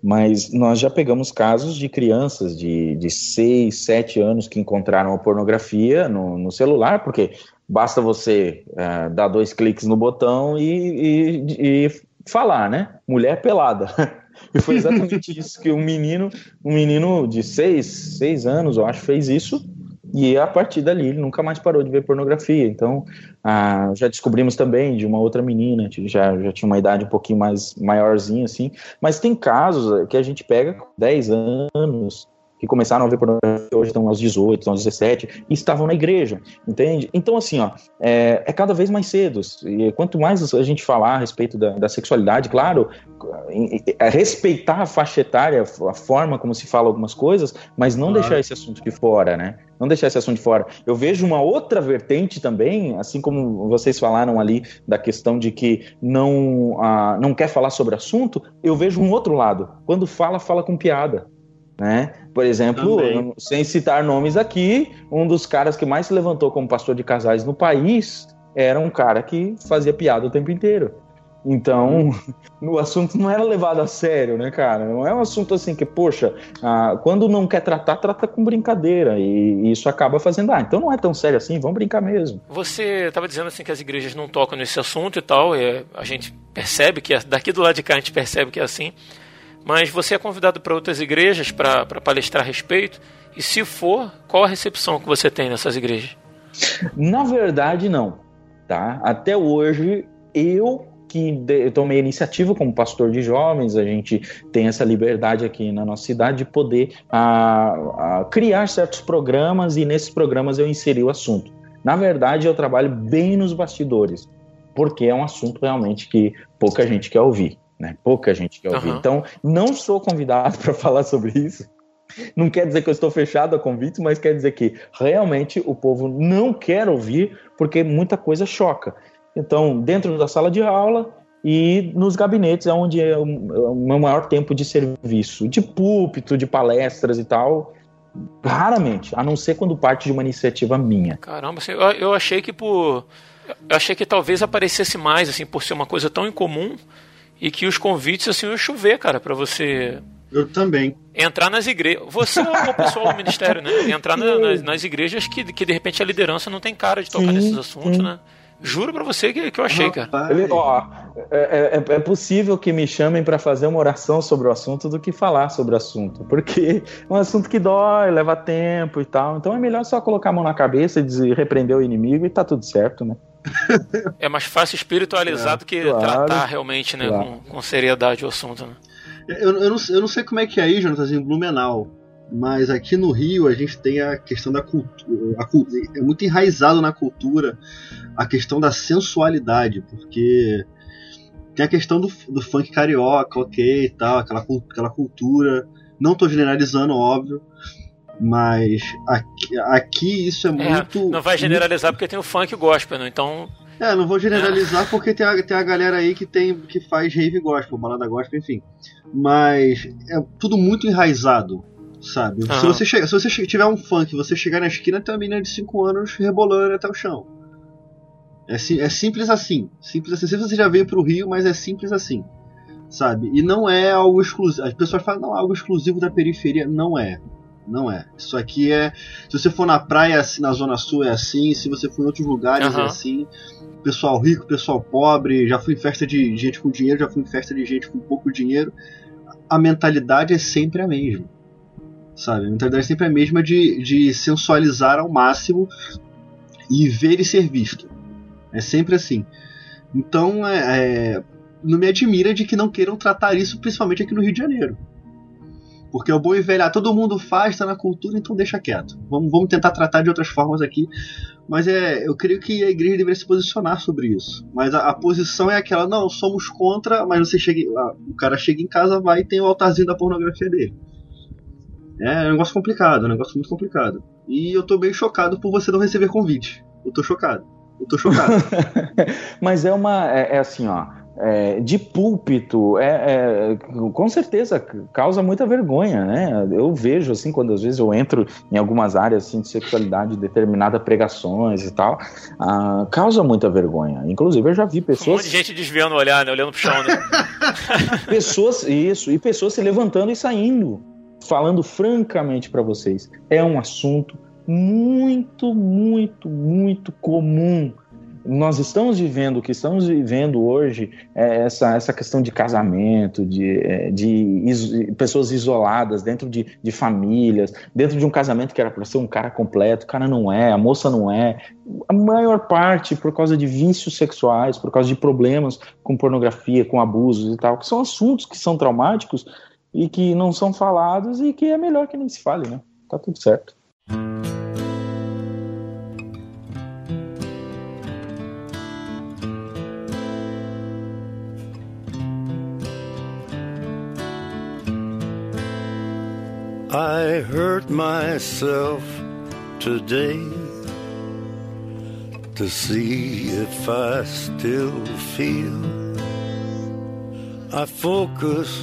Mas nós já pegamos casos de crianças de, de 6, 7 anos que encontraram a pornografia no, no celular, porque basta você é, dar dois cliques no botão e, e, e falar, né? Mulher pelada. E foi exatamente isso que um menino, um menino de seis, seis anos, eu acho, fez isso. E a partir dali ele nunca mais parou de ver pornografia. Então, ah, já descobrimos também de uma outra menina, já, já tinha uma idade um pouquinho mais maiorzinha, assim. Mas tem casos que a gente pega com 10 anos, que começaram a ver pornografia, hoje estão aos 18, aos 17, e estavam na igreja, entende? Então, assim, ó, é, é cada vez mais cedo. E quanto mais a gente falar a respeito da, da sexualidade, claro, é respeitar a faixa etária, a forma como se fala algumas coisas, mas não claro. deixar esse assunto de fora, né? Não deixar esse assunto de fora. Eu vejo uma outra vertente também, assim como vocês falaram ali da questão de que não, ah, não quer falar sobre assunto, eu vejo um outro lado. Quando fala, fala com piada. Né? Por exemplo, Também. sem citar nomes aqui, um dos caras que mais se levantou como pastor de casais no país era um cara que fazia piada o tempo inteiro. Então, o assunto não era levado a sério, né, cara? Não é um assunto assim que, poxa, ah, quando não quer tratar, trata com brincadeira. E, isso acaba fazendo, ah, então não é tão sério assim, vamos brincar mesmo. Você estava dizendo assim que as igrejas não tocam nesse assunto e tal, e a gente percebe que, daqui do lado de cá a gente percebe que é assim. Mas você é convidado para outras igrejas para palestrar a respeito? E se for, qual a recepção que você tem nessas igrejas? Na verdade, não. Tá? Até hoje, eu que tomei iniciativa como pastor de jovens, a gente tem essa liberdade aqui na nossa cidade de poder a, a criar certos programas e nesses programas eu inseri o assunto. Na verdade, eu trabalho bem nos bastidores, porque é um assunto realmente que pouca gente quer ouvir né? Pouca gente quer ouvir. Uhum. Então, não sou convidado para falar sobre isso. Não quer dizer que eu estou fechado a convites, mas quer dizer que realmente o povo não quer ouvir porque muita coisa choca. Então, dentro da sala de aula e nos gabinetes é onde é o meu maior tempo de serviço, de púlpito, de palestras e tal. Raramente, a não ser quando parte de uma iniciativa minha. Caramba, eu achei que por eu achei que talvez aparecesse mais assim por ser uma coisa tão incomum e que os convites assim iam chover, cara, para você. Eu também. Entrar nas igrejas. Você é o pessoal do ministério, né? Entrar na, nas, nas, igrejas que, que de repente a liderança não tem cara de tocar sim, nesses assuntos, sim. né? Juro pra você que, que eu achei, cara. ó, é, é, é, possível que me chamem para fazer uma oração sobre o assunto do que falar sobre o assunto. Porque é um assunto que dói, leva tempo e tal. Então é melhor só colocar a mão na cabeça e repreender o inimigo e tá tudo certo, né? É mais fácil espiritualizar é, do que claro, tratar realmente né, claro. com, com, seriedade o assunto. Né? Eu, eu, não, eu não sei como é que é aí, Jonas, em Blumenau. Mas aqui no Rio a gente tem a questão da cultura. É muito enraizado na cultura a questão da sensualidade, porque tem a questão do, do funk carioca, ok e tal, aquela, aquela cultura. Não estou generalizando, óbvio, mas aqui, aqui isso é, é muito. Não vai generalizar muito... porque tem o funk gospel, né? Então. É, não vou generalizar é. porque tem a, tem a galera aí que tem que faz rave gospel, balada gospel, enfim. Mas é tudo muito enraizado, sabe? Uhum. Se você chega, se você tiver um funk, você chegar na esquina tem uma menina de 5 anos rebolando até o chão. É, é simples assim. Simples assim. Se você já veio pro Rio, mas é simples assim. Sabe? E não é algo exclusivo. As pessoas falam, não, é algo exclusivo da periferia. Não é Não é. Isso aqui é. Se você for na praia assim, na Zona Sul é assim, se você for em outros lugares Aham. é assim. Pessoal rico, pessoal pobre, já fui em festa de gente com dinheiro, já fui em festa de gente com pouco dinheiro. A mentalidade é sempre a mesma. Sabe? A mentalidade é sempre a mesma de, de sensualizar ao máximo e ver e ser visto. É sempre assim. Então, é, é, não me admira de que não queiram tratar isso, principalmente aqui no Rio de Janeiro. Porque é o bom e velho, ah, todo mundo faz, tá na cultura, então deixa quieto. Vamos, vamos tentar tratar de outras formas aqui. Mas é, eu creio que a igreja deveria se posicionar sobre isso. Mas a, a posição é aquela, não, somos contra, mas você chega, ah, o cara chega em casa, vai e tem o altarzinho da pornografia dele. É um negócio complicado, é um negócio muito complicado. E eu tô bem chocado por você não receber convite. Eu tô chocado. Eu tô chocado. Mas é uma. É, é assim, ó. é, de púlpito, é, é, com certeza causa muita vergonha, né? Eu vejo, assim, quando às vezes eu entro em algumas áreas assim, de sexualidade, determinadas pregações e tal, ah, causa muita vergonha. Inclusive, eu já vi Um pessoas. monte de gente desviando o olhar, né? Olhando pro chão, né? pessoas isso e pessoas se levantando e saindo falando francamente para vocês é um assunto muito muito muito comum. Nós estamos vivendo o que estamos vivendo hoje é essa, essa questão de casamento de, é, de pessoas isoladas dentro de, de famílias dentro de um casamento que era para ser um cara completo o cara não é a moça não é. A maior parte por causa de vícios sexuais por causa de problemas com pornografia com abusos e tal que são assuntos que são traumáticos e que não são falados e que é melhor que nem se fale, né? Tá tudo certo. I hurt myself today to see if I still feel. I focus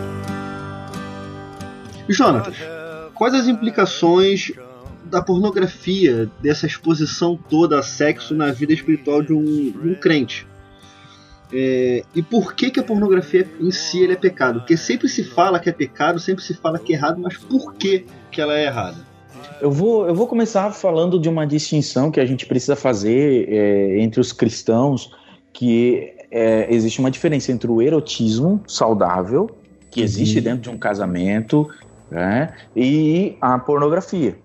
Jonatas, quais as implicações da pornografia, dessa exposição toda a sexo na vida espiritual de um, de um crente? É, e por que, que a pornografia em si ele é pecado? Porque sempre se fala que é pecado, sempre se fala que é errado, mas por que, que ela é errada? Eu vou, eu vou começar falando de uma distinção que a gente precisa fazer é, entre os cristãos, que é, existe uma diferença entre o erotismo saudável, que existe Uhum. dentro de um casamento, né, e a pornografia.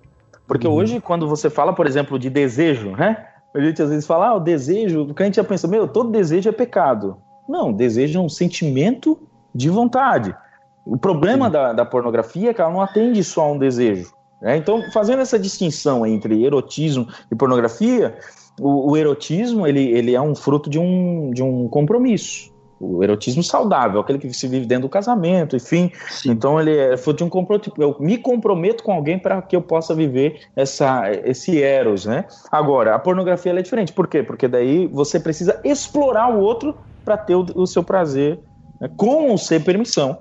Porque Uhum. hoje, quando você fala, por exemplo, de desejo, né? A gente às vezes fala, ah, o desejo, o crente já pensa, meu, todo desejo é pecado. Não, desejo é um sentimento de vontade. O problema da, da pornografia é que ela não atende só a um desejo. né? Então, fazendo essa distinção entre erotismo e pornografia, o, o erotismo ele, ele é um fruto de um, de um compromisso. O erotismo saudável, aquele que se vive dentro do casamento, enfim. Sim. Então ele é fruto de um compromisso. Eu me comprometo com alguém para que eu possa viver essa, esse eros, né? Agora, a pornografia é diferente. Por quê? Porque daí você precisa explorar o outro para ter o, o seu prazer né? com ou sem permissão,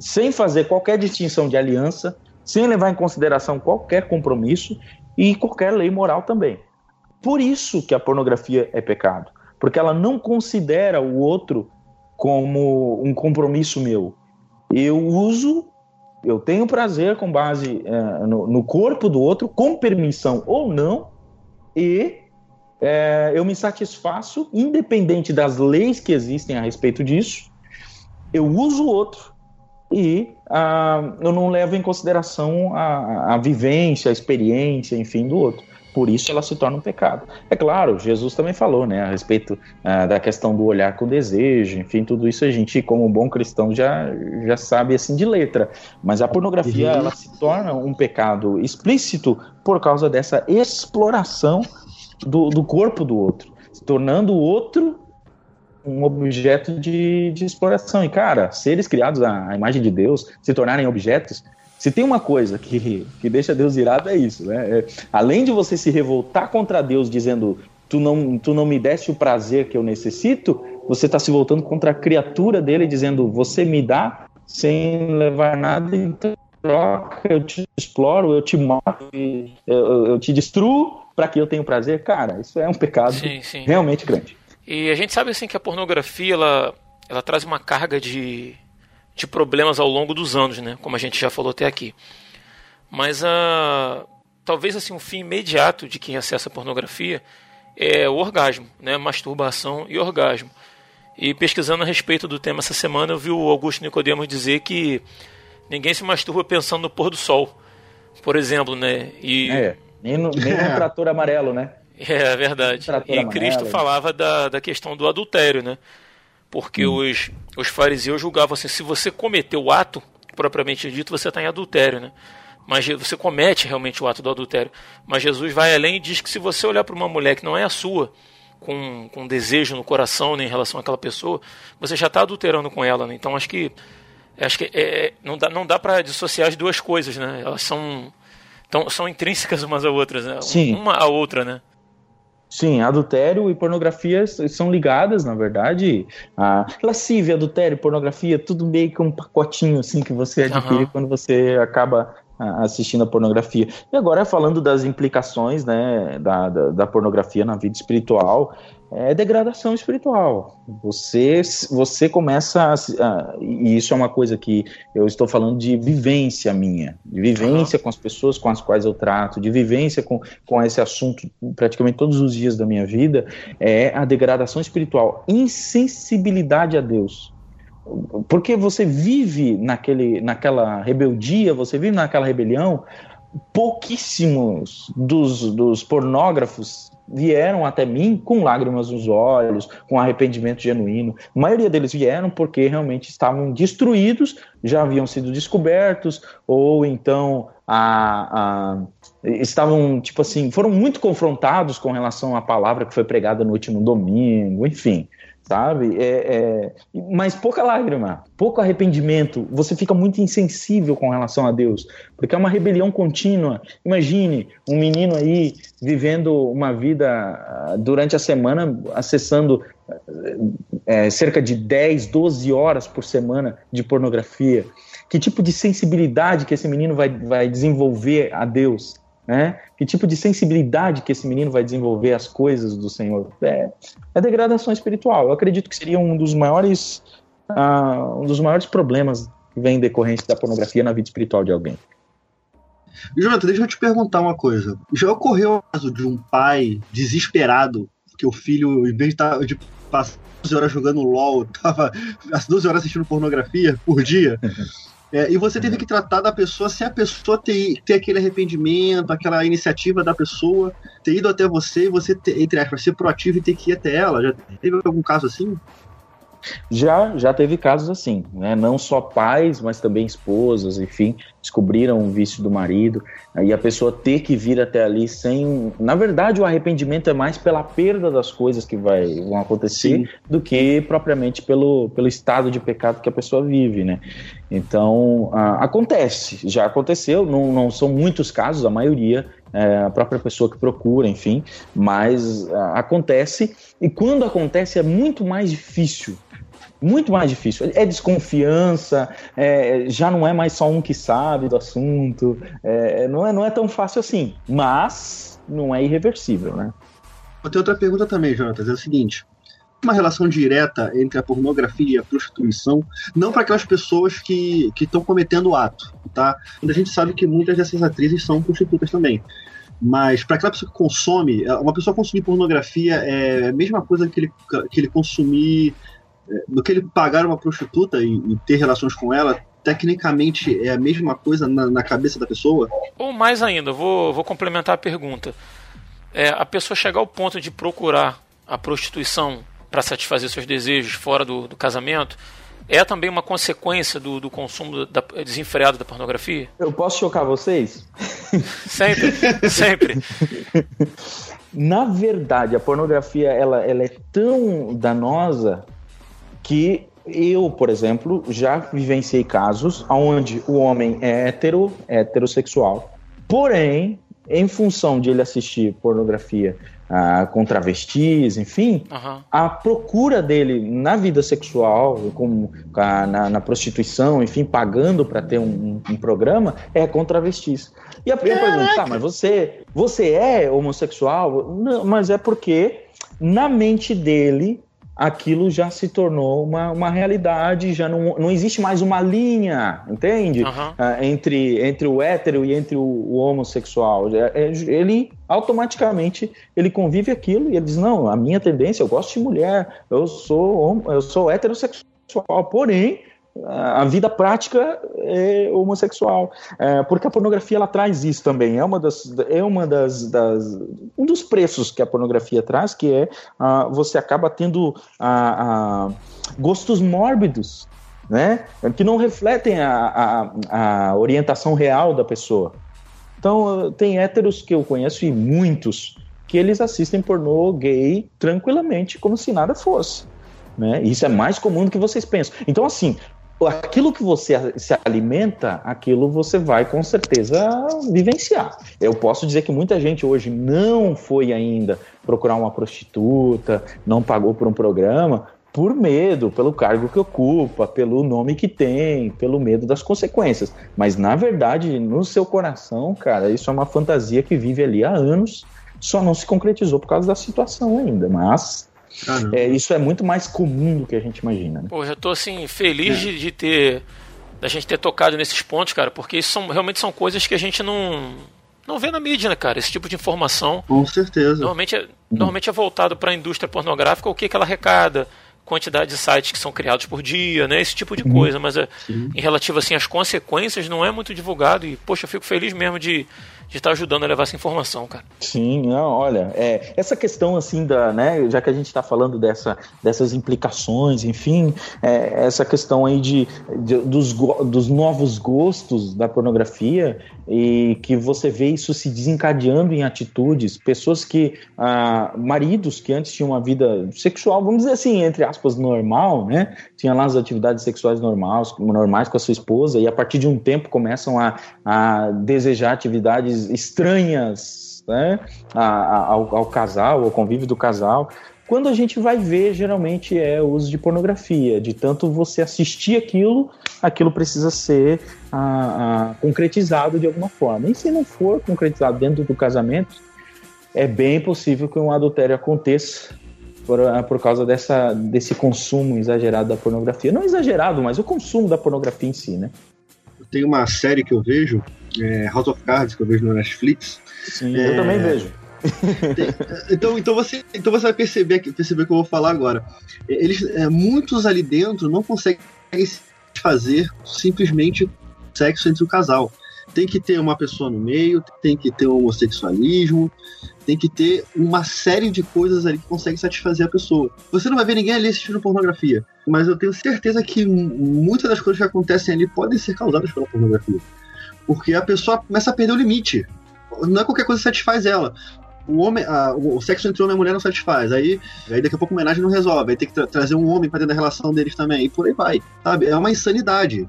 sem fazer qualquer distinção de aliança, sem levar em consideração qualquer compromisso e qualquer lei moral também. Por isso que a pornografia é pecado, porque ela não considera o outro como um compromisso meu. Eu uso, eu tenho prazer com base eh, no, no corpo do outro, com permissão ou não, e eh, eu me satisfaço, independente das leis que existem a respeito disso, eu uso o outro e ah, eu não levo em consideração a, a vivência, a experiência, enfim, do outro. Por isso ela se torna um pecado. É claro, Jesus também falou, né, a respeito ah, da questão do olhar com desejo, enfim, tudo isso a gente, como bom cristão, já, já sabe assim de letra. Mas a pornografia Uhum. ela se torna um pecado explícito por causa dessa exploração do, do corpo do outro, se tornando o outro um objeto de, de exploração. E, cara, seres criados à, à imagem de Deus se tornarem objetos Se tem uma coisa que, que deixa Deus irado, é isso, né? É, além de você se revoltar contra Deus dizendo tu não, tu não me deste o prazer que eu necessito, você está se voltando contra a criatura dele, dizendo você me dá sem levar nada em troca, eu te exploro, eu te mato, eu, eu te destruo para que eu tenha prazer. Cara, isso é um pecado sim, sim. realmente grande. E a gente sabe assim que a pornografia ela, ela traz uma carga de de problemas ao longo dos anos, né? Como a gente já falou até aqui. Mas a ah, talvez assim um fim imediato de quem acessa a pornografia é o orgasmo, né? Masturbação e orgasmo. E pesquisando a respeito do tema essa semana, eu vi o Augusto Nicodemos dizer que ninguém se masturba pensando no pôr do sol, por exemplo, né? E é, nem no, nem no trator amarelo, né? É, é verdade. E Cristo falava da, da questão do adultério, né? Porque hum. os, os fariseus julgavam assim: se você cometeu o ato, propriamente dito, você está em adultério, né? Mas você comete realmente o ato do adultério. Mas Jesus vai além e diz que se você olhar para uma mulher que não é a sua, com, com desejo no coração né, em relação àquela pessoa, você já está adulterando com ela. Né? Então acho que acho que é, é não dá, não dá para dissociar as duas coisas, né? Elas são, tão, são intrínsecas umas às outras, né? Sim. Uma à outra, né? Sim, adultério e pornografia são ligadas, na verdade. A lascívia, adultério, pornografia, tudo meio que um pacotinho assim que você adquire uhum. quando você acaba assistindo a pornografia. E agora falando das implicações né, da, da, da pornografia na vida espiritual, é degradação espiritual. Você, você começa a, E isso é uma coisa que eu estou falando de vivência minha, de vivência uhum. com as pessoas com as quais eu trato, de vivência com, com esse assunto praticamente todos os dias da minha vida, é a degradação espiritual, insensibilidade a Deus. Porque você vive naquele, naquela rebeldia, você vive naquela rebelião, pouquíssimos dos, dos pornógrafos vieram até mim com lágrimas nos olhos, com arrependimento genuíno. A maioria deles vieram porque realmente estavam destruídos, já haviam sido descobertos, ou então a, a, estavam, tipo assim, foram muito confrontados com relação à palavra que foi pregada no último domingo, enfim sabe? É, é, mas pouca lágrima, pouco arrependimento. Você fica muito insensível com relação a Deus, porque é uma rebelião contínua. Imagine um menino aí vivendo uma vida ah, durante a semana, acessando é, cerca de 10, 12 horas por semana de pornografia. Que tipo de sensibilidade que esse menino vai, vai desenvolver a Deus? Né? Que tipo de sensibilidade que esse menino vai desenvolver às coisas do Senhor? É, é degradação espiritual. Eu acredito que seria um dos maiores, uh, um dos maiores problemas que vem decorrente da pornografia na vida espiritual de alguém. Jonathan, deixa eu te perguntar uma coisa. Já ocorreu o caso de um pai desesperado que o filho, em vez de, tá, de passar 12 horas jogando LOL, tava às 12 horas assistindo pornografia por dia? É, e você teve que tratar da pessoa sem a pessoa ter, ter aquele arrependimento, aquela iniciativa da pessoa, ter ido até você e você, ter, entre aspas, ser proativo e ter que ir até ela. Já teve algum caso assim? Já, já teve casos assim, né? Não só pais, mas também esposas, enfim, descobriram o vício do marido e a pessoa ter que vir até ali sem. Na verdade, o arrependimento é mais pela perda das coisas que vai, vão acontecer Sim. do que propriamente pelo, pelo estado de pecado que a pessoa vive, né? Então, acontece, já aconteceu, não, não são muitos casos, a maioria é, a própria pessoa que procura, enfim, mas acontece, e quando acontece é muito mais difícil muito mais difícil. É desconfiança, é, já não é mais só um que sabe do assunto, é, não, é, não é tão fácil assim, mas não é irreversível, né? Eu tenho outra pergunta também, Jonatas, é o seguinte. Uma relação direta entre a pornografia e a prostituição, não para aquelas pessoas que estão cometendo o ato, tá? A gente sabe que muitas dessas atrizes são prostitutas também. Mas para aquela pessoa que consome, uma pessoa consumir pornografia é a mesma coisa que ele, que ele consumir do que ele pagar uma prostituta e, e, ter relações com ela, tecnicamente é a mesma coisa na, na cabeça da pessoa? Ou mais ainda, vou, vou complementar a pergunta. É, a pessoa chegar ao ponto de procurar a prostituição para satisfazer seus desejos fora do, do, casamento é também uma consequência do, do consumo da, desenfreado da pornografia? Eu posso chocar vocês? Sempre, sempre. Na verdade, a pornografia ela, ela é tão danosa que eu, por exemplo, já vivenciei casos onde o homem é hetero, heterossexual, porém, em função de ele assistir pornografia ah, com travestis, enfim, Aham. a procura dele na vida sexual, como a- na, na prostituição, enfim, pagando para ter um, um programa, é com travestis. E a primeira pergunta, tá, mas você, você é homossexual? Não, mas é porque na mente dele aquilo já se tornou uma, uma realidade, já não, não existe mais uma linha, entende? Ah, entre, entre o hétero e entre o, o homossexual. É- é- ele automaticamente ele convive aquilo e ele diz: não, a minha tendência, eu gosto de mulher, eu sou, eu sou heterossexual, porém. A vida prática é homossexual, É, porque a pornografia ela traz isso também. É uma das, é uma das, das um dos preços que a pornografia traz, que é ah, você acaba tendo ah, ah, gostos mórbidos, né? Que não refletem a, a, a orientação real da pessoa. Então, tem héteros que eu conheço e muitos que eles assistem pornô gay tranquilamente, como se nada fosse. Né? Isso é mais comum do que vocês pensam. Então, assim, aquilo que você se alimenta, aquilo você vai com certeza vivenciar. Eu posso dizer que muita gente hoje não foi ainda procurar uma prostituta, não pagou por um programa, por medo, pelo cargo que ocupa, pelo nome que tem, pelo medo das consequências. Mas na verdade, no seu coração, cara, isso é uma fantasia que vive ali há anos, só não se concretizou por causa da situação ainda. Mas. É, isso é muito mais comum do que a gente imagina. Né? Pô, já tô assim, feliz de, de ter. da gente ter tocado nesses pontos, cara, porque isso são, realmente são coisas que a gente não. não vê na mídia, né, cara? Esse tipo de informação. Com certeza. Normalmente é, normalmente é voltado para a indústria pornográfica, o que, que ela arrecada, quantidade de sites que são criados por dia, né? Esse tipo de coisa. Mas é, em relativo assim às consequências, não é muito divulgado. E, poxa, eu fico feliz mesmo de de estar ajudando a levar essa informação, cara. Sim, não, olha, é, essa questão assim da, né, já que a gente está falando dessa, dessas implicações, enfim, é, essa questão aí de, de dos, dos novos gostos da pornografia e que você vê isso se desencadeando em atitudes, pessoas que, ah, maridos que antes tinham uma vida sexual, vamos dizer assim, entre aspas, normal, né, tinha lá as atividades sexuais normais, normais com a sua esposa e a partir de um tempo começam a, a desejar atividades estranhas né, a- a- ao, ao casal, ao convívio do casal. Quando a gente vai ver, geralmente é o uso de pornografia, de tanto você assistir aquilo, aquilo precisa ser ah, ah, concretizado de alguma forma. E se não for concretizado dentro do casamento, é bem possível que um adultério aconteça por, ah, por causa dessa, desse consumo exagerado da pornografia. Não exagerado, mas o consumo da pornografia em si, né? Tem uma série que eu vejo, é, House of Cards, que eu vejo no Netflix. Sim, É. eu também vejo. Então, então, você, então você vai perceber, perceber o que eu vou falar agora. Eles, é, muitos ali dentro não conseguem fazer simplesmente sexo entre o casal. Tem que ter uma pessoa no meio, tem que ter o homossexualismo, tem que ter uma série de coisas ali que consegue satisfazer a pessoa. Você não vai ver ninguém ali assistindo pornografia, mas eu tenho certeza que muitas das coisas que acontecem ali podem ser causadas pela pornografia. Porque a pessoa começa a perder o limite. Não é qualquer coisa que satisfaz ela o homem, a- o sexo entre homem e mulher não satisfaz. Aí, aí daqui a pouco a homenagem não resolve. Aí tem que tra- trazer um homem pra dentro da relação deles também. E por aí vai. Sabe? É uma insanidade.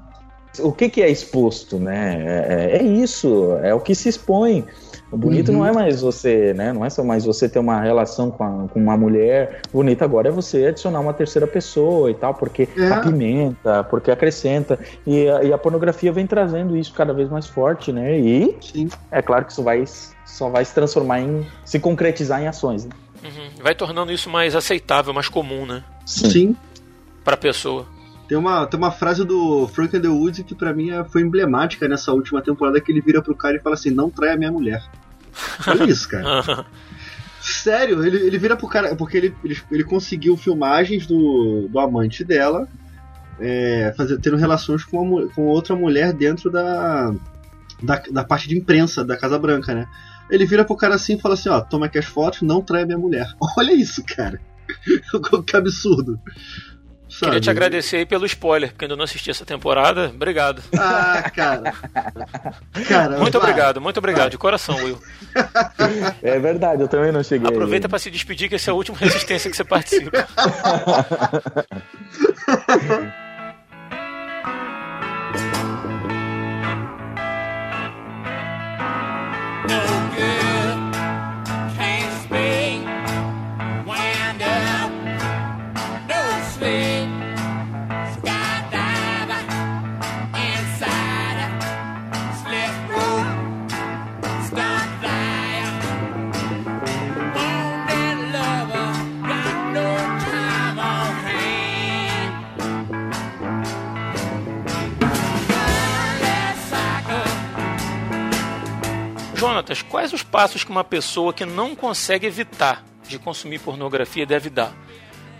O que, que é exposto, né? É, é isso, é o que se expõe. O bonito Uhum. não é mais você, né? Não é só mais você ter uma relação com, a- com uma mulher. O bonito agora é você adicionar uma terceira pessoa e tal, porque É. apimenta, porque acrescenta. E a, e a pornografia vem trazendo isso cada vez mais forte, né? E Sim. é claro que isso vai, só vai se transformar em. se concretizar em ações. Né? Uhum. Vai tornando isso mais aceitável, mais comum, né? Sim. Pra pessoa. Tem uma, tem uma frase do Frank Underwood que pra mim é- foi emblemática nessa última temporada que ele vira pro cara e fala assim, não trai a minha mulher. Olha isso, cara. Sério, ele, ele vira pro cara. Porque ele, ele, ele conseguiu filmagens do, do amante dela é, fazer, tendo relações com, uma com outra mulher dentro da, da, da parte de imprensa da Casa Branca, né? Ele vira pro cara assim e fala assim: ó, toma aqui as fotos, não trai a minha mulher. Olha isso, cara. que absurdo. Queria te Sabe? agradecer aí pelo spoiler, porque ainda não assisti essa temporada. Obrigado. Ah, cara. Cara, Muito vai. obrigado, muito obrigado, de coração, Will. É verdade, eu também não cheguei. Aproveita pra se despedir, que esse é o último Resistência que você participa. Jonatas, quais os passos que uma pessoa que não consegue evitar de consumir pornografia deve dar?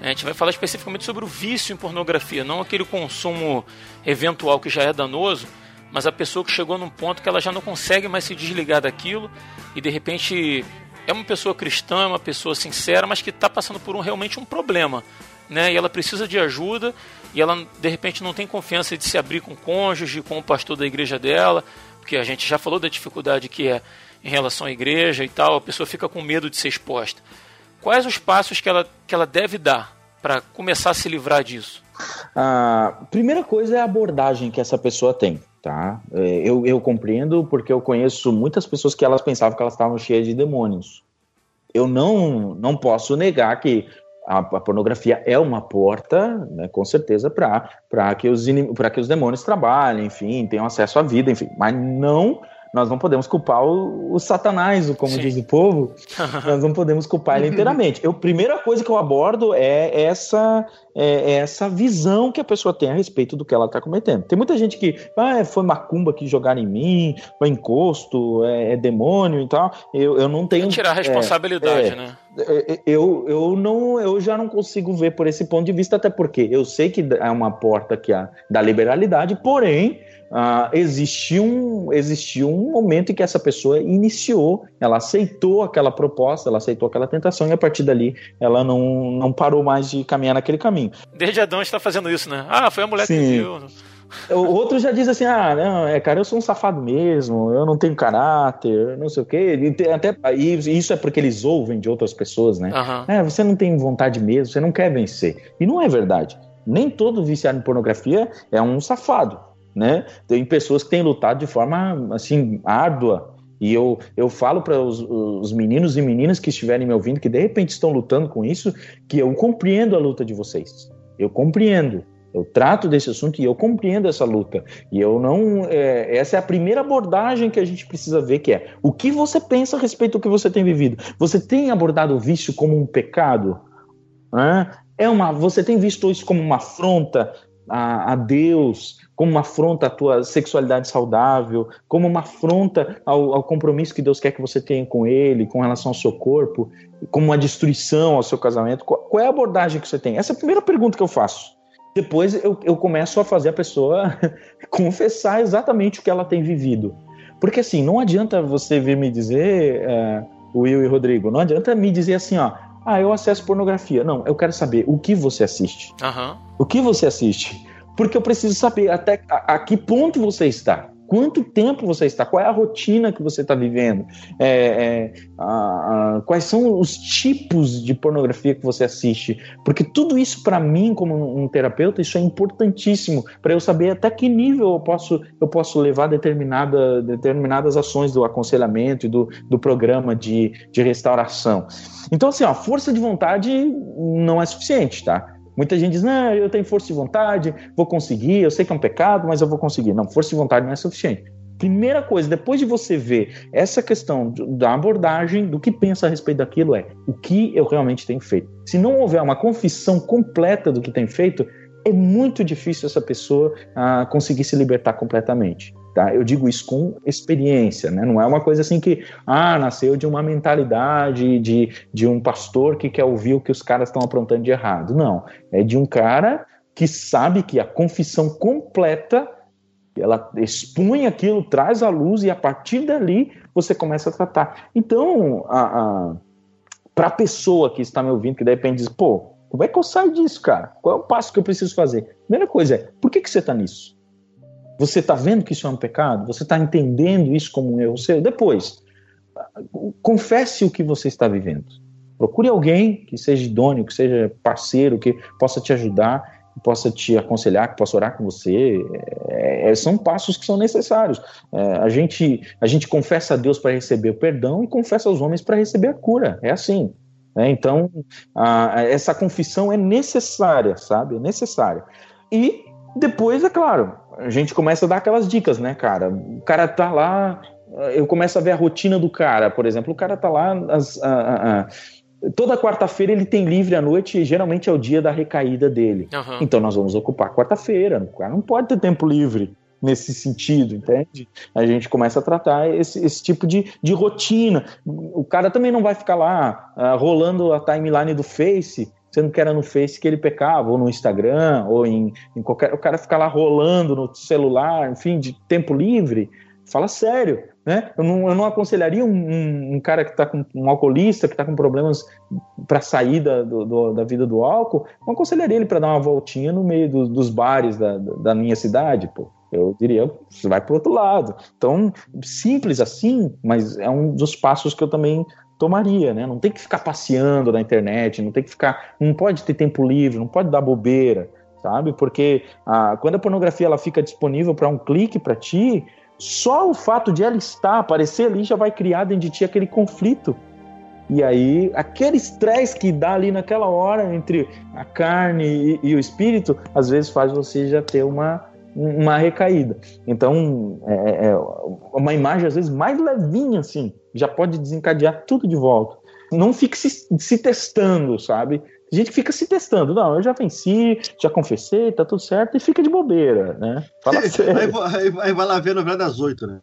A gente vai falar especificamente sobre o vício em pornografia, não aquele consumo eventual que já é danoso, mas a pessoa que chegou num ponto que ela já não consegue mais se desligar daquilo e de repente é uma pessoa cristã, uma pessoa sincera, mas que está passando por um, realmente um problema. Né? E ela precisa de ajuda e ela de repente não tem confiança de se abrir com o cônjuge, com o pastor da igreja dela, porque a gente já falou da dificuldade que é em relação à igreja e tal, a pessoa fica com medo de ser exposta. Quais os passos que ela, que ela deve dar para começar a se livrar disso? A primeira coisa é a abordagem que essa pessoa tem. Tá? É, eu, eu compreendo porque eu conheço muitas pessoas que elas pensavam que elas estavam cheias de demônios. Eu não, não posso negar que a, a pornografia é uma porta, né, com certeza, para que, os, que os demônios trabalhem, enfim, tenham acesso à vida, enfim, mas não nós não podemos culpar o, o Satanás, como Sim. diz o povo, nós não podemos culpar ele inteiramente. Eu, a primeira coisa que eu abordo é essa, é, é essa visão que a pessoa tem a respeito do que ela está cometendo. Tem muita gente que, ah, foi macumba que jogaram em mim, foi encosto, é, é demônio e tal. Eu, eu não tenho. tirar a responsabilidade, é, né? É, é, eu, eu, não, eu já não consigo ver por esse ponto de vista, até porque eu sei que é uma porta que a, da liberalidade, porém uh, existiu, um, existiu um momento em que essa pessoa iniciou, ela aceitou aquela proposta, ela aceitou aquela tentação e a partir dali ela não, não parou mais de caminhar naquele caminho. Desde Adão está fazendo isso, né? Ah, foi a mulher Sim. que viu. O outro já diz assim: ah, não, é, cara, eu sou um safado mesmo, eu não tenho caráter, não sei o quê. E até, isso é porque eles ouvem de outras pessoas, né? Uhum. É, você não tem vontade mesmo, você não quer vencer. E não é verdade. Nem todo viciado em pornografia é um safado né? Tem pessoas que têm lutado de forma assim árdua. E eu, eu falo para os, os, meninos e meninas que estiverem me ouvindo que de repente estão lutando com isso, que eu compreendo a luta de vocês. Eu compreendo. Eu trato desse assunto e eu compreendo essa luta. E eu não. É, essa é a primeira abordagem que a gente precisa ver, que é o que você pensa a respeito do que você tem vivido. Você tem abordado o vício como um pecado? É uma, você tem visto isso como uma afronta a, a Deus? Como uma afronta à tua sexualidade saudável, como uma afronta ao, ao, compromisso que Deus quer que você tenha com Ele, com relação ao seu corpo, como uma destruição ao seu casamento. Qual, qual é a abordagem que você tem? Essa é a primeira pergunta que eu faço. Depois eu, eu começo a fazer a pessoa confessar exatamente o que ela tem vivido. Porque assim, não adianta você vir me dizer, uh, Will e Rodrigo, não adianta me dizer assim, ó, ah, eu acesso pornografia. Não, eu quero saber o que você assiste. Uhum. O que você assiste? Porque eu preciso saber até a, a que ponto você está. Quanto tempo você está? Qual é a rotina que você está vivendo? É, é, a, a, quais são os tipos de pornografia que você assiste? Porque tudo isso, para mim, como um terapeuta, isso é importantíssimo para eu saber até que nível eu posso, eu posso levar determinada, determinadas ações do aconselhamento e do, do programa de, de restauração. Então, assim, a força de vontade não é suficiente, tá? Muita gente diz, não, eu tenho força de vontade, vou conseguir, eu sei que é um pecado, mas eu vou conseguir. Não, força de vontade não é suficiente. Primeira coisa, depois de você ver essa questão da abordagem, do que pensa a respeito daquilo, é o que eu realmente tenho feito. Se não houver uma confissão completa do que tem feito, é muito difícil essa pessoa ah, conseguir se libertar completamente. Tá? Eu digo isso com experiência, né? não é uma coisa assim que ah, nasceu de uma mentalidade de, de um pastor que quer ouvir o que os caras estão aprontando de errado. Não, é de um cara que sabe que a confissão completa ela expõe aquilo, traz à luz e a partir dali você começa a tratar. Então, para a pessoa que está me ouvindo, que de repente diz, pô, como é que eu saio disso, cara? Qual é o passo que eu preciso fazer? Primeira coisa é, por que, que você está nisso? Você está vendo que isso é um pecado? Você está entendendo isso como um erro seu? Depois, confesse o que você está vivendo. Procure alguém que seja idôneo, que seja parceiro, que possa te ajudar, que possa te aconselhar, que possa orar com você. É, é são passos que são necessários. É, a, gente, a gente confessa a Deus para receber o perdão e confessa aos homens para receber a cura. É assim. Né? Então, a, essa confissão é necessária, sabe? É necessária. E depois, é claro, a gente começa a dar aquelas dicas, né, cara? O cara tá lá, eu começo a ver a rotina do cara, por exemplo, o cara tá lá as, a, a, toda quarta-feira ele tem livre à noite e geralmente é o dia da recaída dele. Uhum. Então nós vamos ocupar quarta-feira, o cara não pode ter tempo livre. nesse sentido, entende? A gente começa a tratar esse, esse tipo de, de rotina. O cara também não vai ficar lá uh, rolando a timeline do Face sendo que era no Face que ele pecava, ou no Instagram, ou em, em qualquer. O cara fica lá rolando no celular, enfim, de tempo livre. Fala sério, né? Eu não, eu não aconselharia um, um, um cara que está com um alcoolista, que está com problemas para sair da, do, da vida do álcool, não aconselharia ele para dar uma voltinha no meio do, dos bares da, da minha cidade, pô. Eu diria, você vai para outro lado. Então, simples assim, mas é um dos passos que eu também tomaria, né? Não tem que ficar passeando na internet, não tem que ficar, não pode ter tempo livre, não pode dar bobeira, sabe? Porque a, quando a pornografia ela fica disponível para um clique para ti, só o fato de ela estar, aparecer ali, já vai criar dentro de ti aquele conflito. E aí, aquele estresse que dá ali naquela hora entre a carne e, e o espírito, às vezes faz você já ter uma, uma recaída. Então, é, é, é uma imagem às vezes mais levinha, assim, já pode desencadear tudo de volta. Não fique se, se testando, sabe? A gente fica se testando. Não, eu já venci, já confessei, tá tudo certo, e fica de bobeira, né? Fala aí, aí vai lá ver a novela das oito, né?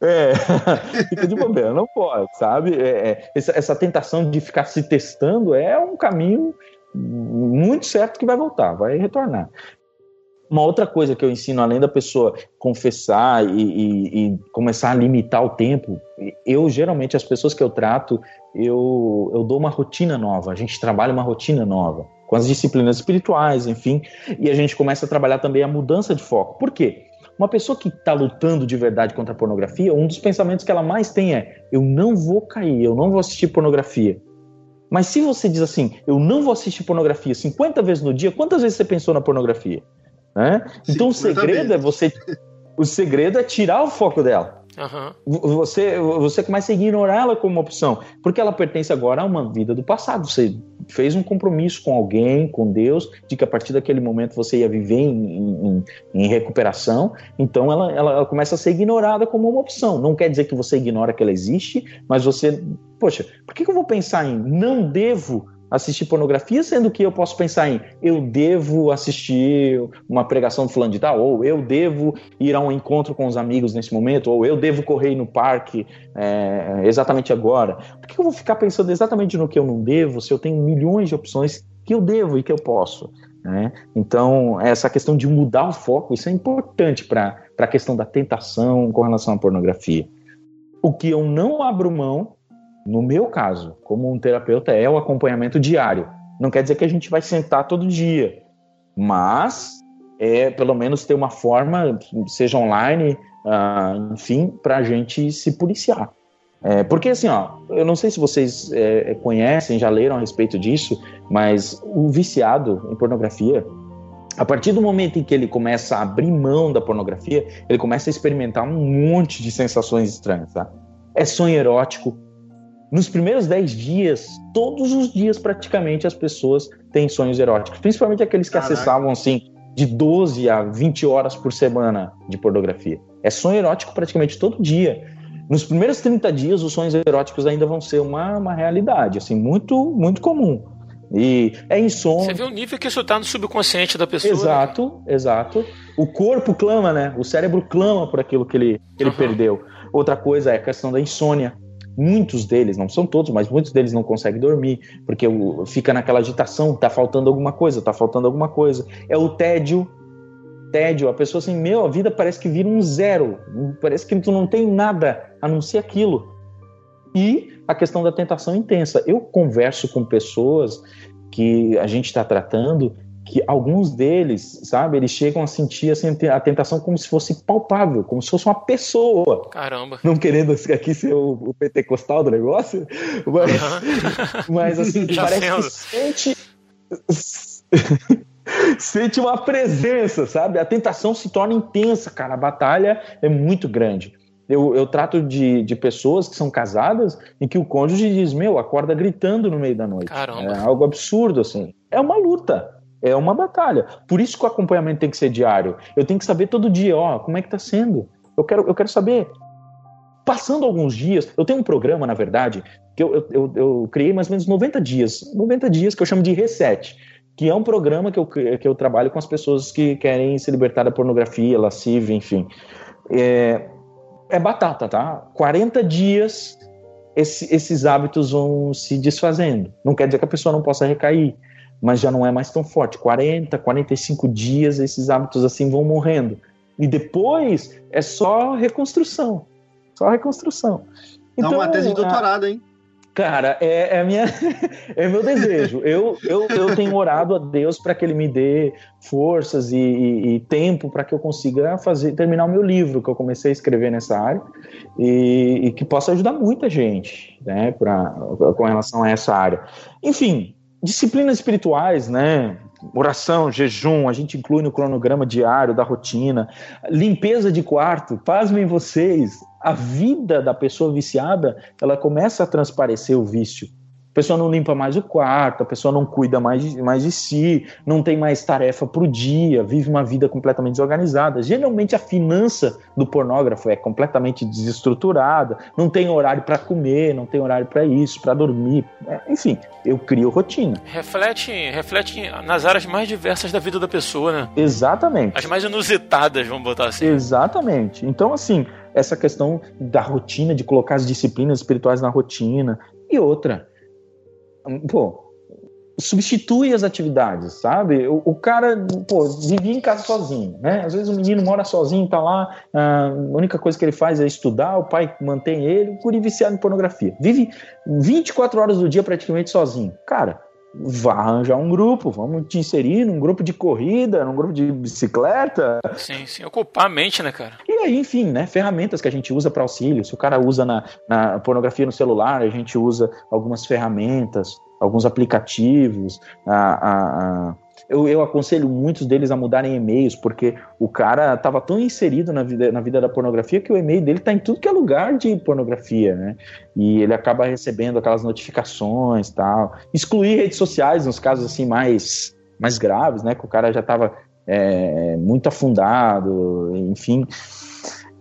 É, fica de bobeira, não pode, sabe? É, é, essa, essa, tentação de ficar se testando é um caminho muito certo que vai voltar, vai retornar. Uma outra coisa que eu ensino, além da pessoa confessar e, e, e, começar a limitar o tempo, eu geralmente, as pessoas que eu trato, eu, eu dou uma rotina nova, a gente trabalha uma rotina nova, com as disciplinas espirituais, enfim, e a gente começa a trabalhar também a mudança de foco. Por quê? Uma pessoa que está lutando de verdade contra a pornografia, um dos pensamentos que ela mais tem é: eu não vou cair, eu não vou assistir pornografia. Mas se você diz assim, eu não vou assistir pornografia 50 vezes no dia, quantas vezes você pensou na pornografia? Né? Sim, então o segredo é você. O segredo é tirar o foco dela. Uhum. Você, você começa a ignorar ela como opção, porque ela pertence agora a uma vida do passado. Você fez um compromisso com alguém, com Deus, de que a partir daquele momento você ia viver em, em, em recuperação. Então ela, ela, ela, começa a ser ignorada como uma opção. Não quer dizer que você ignora que ela existe, mas você, poxa, por que, que eu vou pensar em não devo assistir pornografia, sendo que eu posso pensar em eu devo assistir uma pregação do fulano de tal, ou eu devo ir a um encontro com os amigos nesse momento, ou eu devo correr no parque é, exatamente agora. Por que eu vou ficar pensando exatamente no que eu não devo, se eu tenho milhões de opções que eu devo e que eu posso? Né? Então, essa questão de mudar o foco, isso é importante para a questão da tentação com relação à pornografia. O que eu não abro mão no meu caso, como um terapeuta, é o acompanhamento diário. Não quer dizer que a gente vai sentar todo dia, mas é pelo menos ter uma forma, seja online, uh, enfim, para a gente se policiar. É, porque assim, ó, eu não sei se vocês é, conhecem, já leram a respeito disso, mas o viciado em pornografia, a partir do momento em que ele começa a abrir mão da pornografia, ele começa a experimentar um monte de sensações estranhas, tá? É sonho erótico, nos primeiros 10 dias, todos os dias praticamente as pessoas têm sonhos eróticos, principalmente aqueles que Caraca. acessavam assim de 12 a 20 horas por semana de pornografia. É sonho erótico praticamente todo dia. Nos primeiros 30 dias, os sonhos eróticos ainda vão ser uma, uma realidade, assim, muito, muito comum. E é insônia. Você vê o nível que isso está no subconsciente da pessoa. Né? Exato, né? exato. O corpo clama, né? O cérebro clama por aquilo que ele, que ele uhum. perdeu. Outra coisa é a questão da insônia muitos deles, não são todos, mas muitos deles não conseguem dormir, porque fica naquela agitação, tá faltando alguma coisa, tá faltando alguma coisa. É o tédio, tédio, a pessoa assim, meu, a vida parece que vira um zero, parece que tu não tem nada a não ser aquilo. E a questão da tentação intensa. Eu converso com pessoas que a gente está tratando que alguns deles, sabe, eles chegam a sentir assim, a tentação como se fosse palpável, como se fosse uma pessoa. Caramba. Não querendo aqui ser o, o pentecostal do negócio, mas, uhum. mas assim, parece sendo. que sente. sente uma presença, sabe? A tentação se torna intensa, cara. A batalha é muito grande. Eu, eu trato de, de pessoas que são casadas em que o cônjuge diz: Meu, acorda gritando no meio da noite. Caramba. É algo absurdo, assim. É uma luta é uma batalha. Por isso que o acompanhamento tem que ser diário. Eu tenho que saber todo dia, ó, como é que tá sendo. Eu quero, eu quero saber. Passando alguns dias, eu tenho um programa, na verdade, que eu, eu, eu, criei mais ou menos 90 dias. 90 dias que eu chamo de reset. que é um programa que eu, que eu trabalho com as pessoas que querem se libertar da pornografia, lascivia, enfim. É, é batata, tá? 40 dias esse, esses hábitos vão se desfazendo. Não quer dizer que a pessoa não possa recair, mas já não é mais tão forte. 40, 45 dias esses hábitos assim vão morrendo. E depois é só reconstrução. Só reconstrução. Então, é uma tese de doutorado, hein? Cara, é, é, minha, é meu desejo. Eu, eu, eu tenho orado a Deus para que Ele me dê forças e, e, e tempo para que eu consiga fazer terminar o meu livro que eu comecei a escrever nessa área e, e que possa ajudar muita gente, né, pra, com relação a essa área. Enfim, disciplinas espirituais, né? Oração, jejum, a gente inclui no cronograma diário da rotina, limpeza de quarto. Pasmem vocês, a vida da pessoa viciada, ela começa a transparecer o vício pessoa não limpa mais o quarto, a pessoa não cuida mais de, mais de si, não tem mais tarefa para o dia, vive uma vida completamente desorganizada. Geralmente a finança do pornógrafo é completamente desestruturada, não tem horário para comer, não tem horário para isso, para dormir. É, enfim, eu crio rotina. Reflete, reflete nas áreas mais diversas da vida da pessoa, né? Exatamente. As mais inusitadas, vamos botar assim. Exatamente. Então, assim, essa questão da rotina, de colocar as disciplinas espirituais na rotina. E outra, pô, substitui as atividades, sabe? O, o, cara, pô, vivia em casa sozinho, né? Às vezes o menino mora sozinho, tá lá, a única coisa que ele faz é estudar, o pai mantém ele, o guri viciado em pornografia. Vive 24 horas do dia praticamente sozinho. Cara, vá arranjar um grupo, vamos te inserir num grupo de corrida, num grupo de bicicleta. Sim, sim, ocupar a mente, né, cara? E aí, enfim, né, ferramentas que a gente usa para auxílio. Se o cara usa na, na pornografia no celular, a gente usa algumas ferramentas alguns aplicativos. A, a, a, eu, eu, aconselho muitos deles a mudarem e-mails, porque o cara estava tão inserido na vida, na vida da pornografia que o e-mail dele está em tudo que é lugar de pornografia, né? E ele acaba recebendo aquelas notificações tal. Excluir redes sociais nos casos assim mais, mais graves, né? Que o cara já estava é, muito afundado, enfim.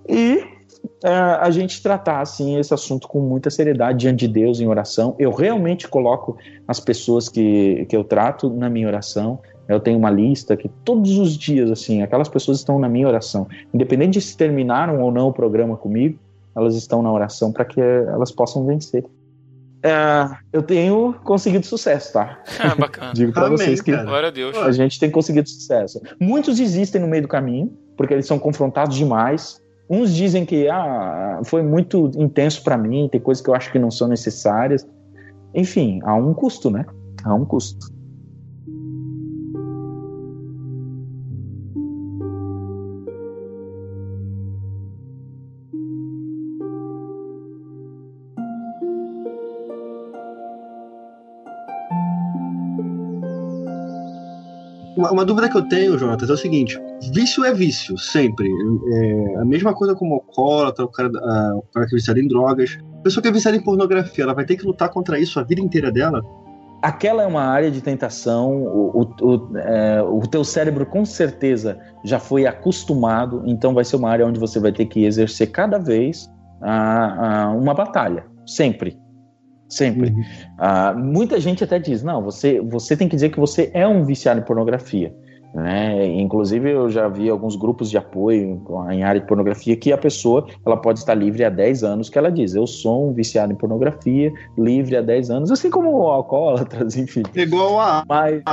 E a gente tratar assim esse assunto com muita seriedade diante de Deus em oração. Eu realmente coloco as pessoas que, que eu trato na minha oração. Eu tenho uma lista que todos os dias, assim, aquelas pessoas estão na minha oração. Independente de se terminaram ou não o programa comigo, elas estão na oração para que elas possam vencer. É, eu tenho conseguido sucesso, tá? Ah, bacana. Digo para vocês que Glória a, Deus. a gente tem conseguido sucesso. Muitos desistem no meio do caminho, porque eles são confrontados demais Uns dizem que ah, foi muito intenso para mim, tem coisas que eu acho que não são necessárias. Enfim, há um custo, né? Há um custo. Uma, uma, dúvida que eu tenho, Jonatas, é o seguinte: vício é vício, sempre. É, a mesma coisa como o alcoólatra, o cara, a, o cara que é viciado em drogas. A pessoa que é viciada em pornografia, ela vai ter que lutar contra isso a vida inteira dela? Aquela é uma área de tentação, o, o, o, é, o teu cérebro com certeza já foi acostumado, então vai ser uma área onde você vai ter que exercer cada vez a, a uma batalha, sempre. Sempre. Uhum. Uh, muita gente até diz: não, você, você tem que dizer que você é um viciado em pornografia. Né? Inclusive, eu já vi alguns grupos de apoio em área de pornografia que a pessoa ela pode estar livre há 10 anos, que ela diz: Eu sou um viciado em pornografia, livre há 10 anos, assim como o alcoólatras, enfim. Igual a. Mas,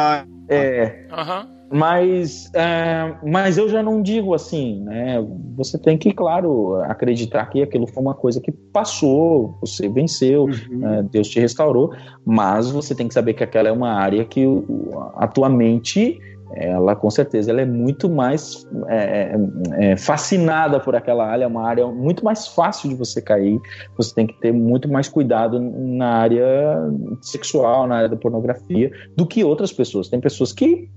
é. Uhum. Mas, é, mas eu já não digo assim, né? Você tem que, claro, acreditar que aquilo foi uma coisa que passou, você venceu, uhum. é, Deus te restaurou, mas você tem que saber que aquela é uma área que a tua mente, ela com certeza, ela é muito mais é, é, é, fascinada por aquela área, é uma área muito mais fácil de você cair. Você tem que ter muito mais cuidado na área sexual, na área da pornografia, do que outras pessoas. Tem pessoas que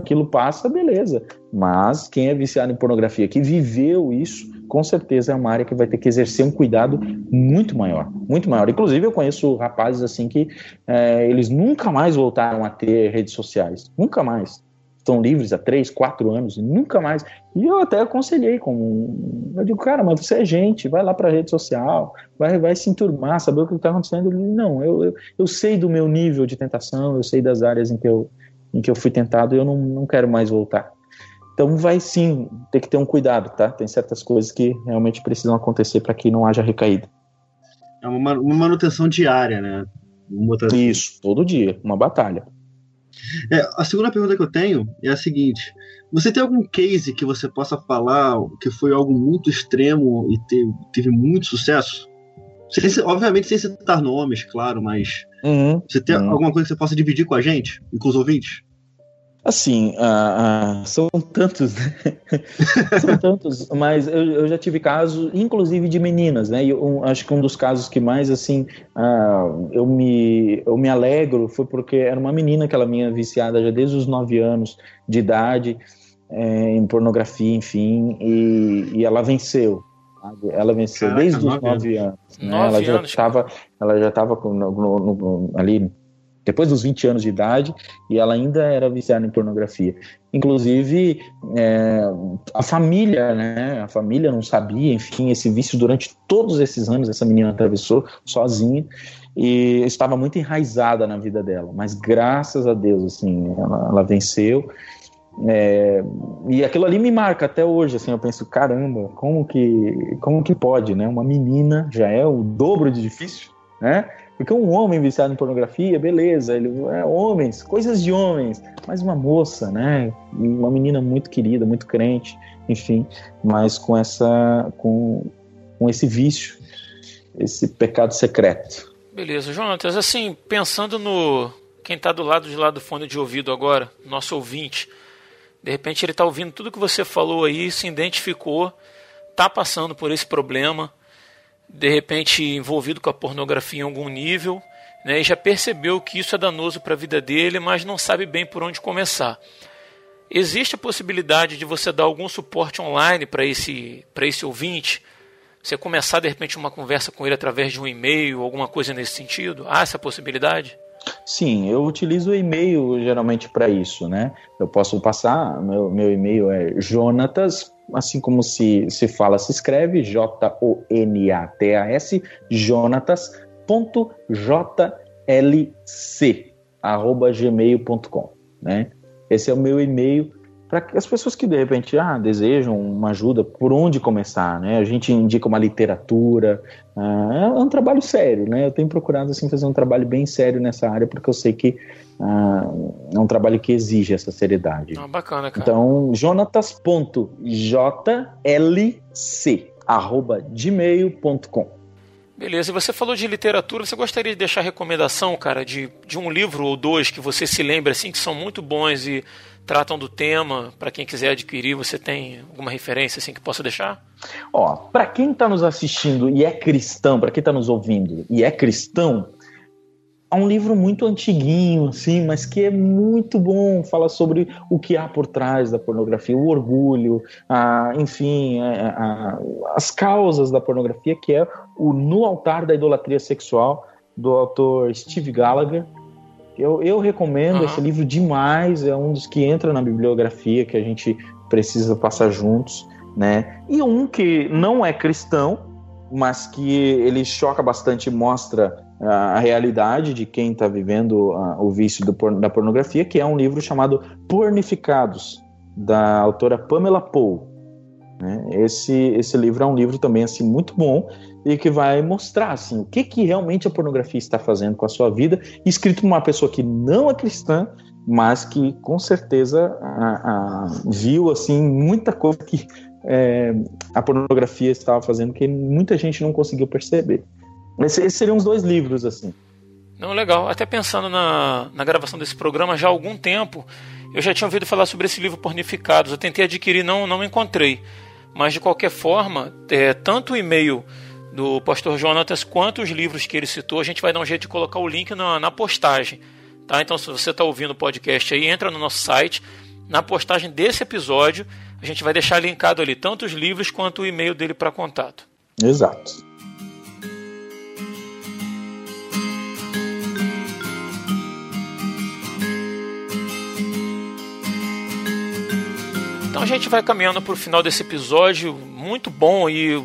aquilo passa, beleza. Mas quem é viciado em pornografia, que viveu isso, com certeza é uma área que vai ter que exercer um cuidado muito maior, muito maior. Inclusive, eu conheço rapazes assim que é, eles nunca mais voltaram a ter redes sociais, nunca mais. Estão livres há três, quatro anos, nunca mais. E eu até aconselhei, como eu digo, cara, mas você é gente, vai lá para a rede social, vai, vai se enturmar, saber o que está acontecendo. Ele, não, eu, eu, eu sei do meu nível de tentação, eu sei das áreas em que eu, em que eu fui tentado e eu não, não quero mais voltar. Então vai sim ter que ter um cuidado, tá? Tem certas coisas que realmente precisam acontecer para que não haja recaída. É uma, uma manutenção diária, né? Assim. Isso, todo dia, uma batalha. É, a segunda pergunta que eu tenho é a seguinte: você tem algum case que você possa falar que foi algo muito extremo e teve, teve muito sucesso? Sem, obviamente sem citar nomes, claro, mas uhum, você tem uhum. alguma coisa que você possa dividir com a gente e com os ouvintes? Assim, uh, uh, são tantos, né? são tantos, mas eu, eu, já tive casos, inclusive de meninas, né? E eu, acho que um dos casos que mais, assim, uh, eu, me, eu me alegro foi porque era uma menina que ela vinha viciada já desde os nove anos de idade, é, em pornografia, enfim, e, e ela venceu. Ela venceu Caraca, desde os nove anos. Né? Nove ela já estava, ela já estava ali depois dos 20 anos de idade e ela ainda era viciada em pornografia. Inclusive, é, a família, né? A família não sabia, enfim, esse vício durante todos esses anos essa menina atravessou sozinha e estava muito enraizada na vida dela. Mas graças a Deus, assim, ela, ela venceu. É, e aquilo ali me marca até hoje, assim, eu penso, caramba, como que, como que pode, né? Uma menina já é o dobro de difícil, né? Porque um homem viciado em pornografia, beleza, ele é homens, coisas de homens, mas uma moça, né? Uma menina muito querida, muito crente, enfim, mas com essa com, com esse vício, esse pecado secreto. Beleza, Jonatas, assim, pensando no quem está do lado de lá do fone de ouvido agora, nosso ouvinte, de repente ele está ouvindo tudo que você falou aí, se identificou, está passando por esse problema de repente envolvido com a pornografia em algum nível, né, e já percebeu que isso é danoso para a vida dele, mas não sabe bem por onde começar. Existe a possibilidade de você dar algum suporte online para esse, esse ouvinte? Você começar de repente uma conversa com ele através de um e-mail, alguma coisa nesse sentido? Há essa possibilidade? Sim, eu utilizo o e-mail geralmente para isso, né? Eu posso passar, meu, meu e-mail é jonatas assim como se, se fala, se escreve, J-O-N-A-T-A-S, jonatas.jlc, arroba gmail.com, né? Esse é o meu e-mail para as pessoas que de repente ah, desejam uma ajuda, por onde começar, né? A gente indica uma literatura, ah, é um trabalho sério, né? Eu tenho procurado assim fazer um trabalho bem sério nessa área porque eu sei que ah, é um trabalho que exige essa seriedade. Ah, bacana, cara. Então, jonatas.jlc arroba gmail.com Beleza, e você falou de literatura, você gostaria de deixar recomendação, cara, de, de um livro ou dois que você se lembra, assim, que são muito bons e tratam do tema, para quem quiser adquirir, você tem alguma referência, assim, que possa deixar? Ó, para quem está nos assistindo e é cristão, para quem está nos ouvindo e é cristão, é um livro muito antiguinho, assim, mas que é muito bom. Fala sobre o que há por trás da pornografia, o orgulho, a, enfim, a, a, as causas da pornografia, que é o No Altar da Idolatria Sexual, do autor Steve Gallagher. Eu, eu recomendo uhum. esse livro demais, é um dos que entra na bibliografia que a gente precisa passar juntos, né? E um que não é cristão, mas que ele choca bastante e mostra a realidade de quem está vivendo o vício por, da pornografia, que é um livro chamado Pornificados, da autora Pamela Poe. Né? Esse, esse livro é um livro também assim muito bom e que vai mostrar assim, o que, que realmente a pornografia está fazendo com a sua vida, escrito por uma pessoa que não é cristã, mas que com certeza a, a, viu assim muita coisa que é, a pornografia estava fazendo que muita gente não conseguiu perceber. Esses seriam os dois livros, assim. Não, legal. Até pensando na, na gravação desse programa já há algum tempo, eu já tinha ouvido falar sobre esse livro Pornificados. Eu tentei adquirir, não, não encontrei. Mas de qualquer forma, é, tanto o e-mail do pastor Jonatas quanto os livros que ele citou, a gente vai dar um jeito de colocar o link na, na postagem. Tá? Então, se você está ouvindo o podcast aí, entra no nosso site. Na postagem desse episódio, a gente vai deixar linkado ali tanto os livros quanto o e-mail dele para contato. Exato. Então a gente vai caminhando para o final desse episódio, muito bom e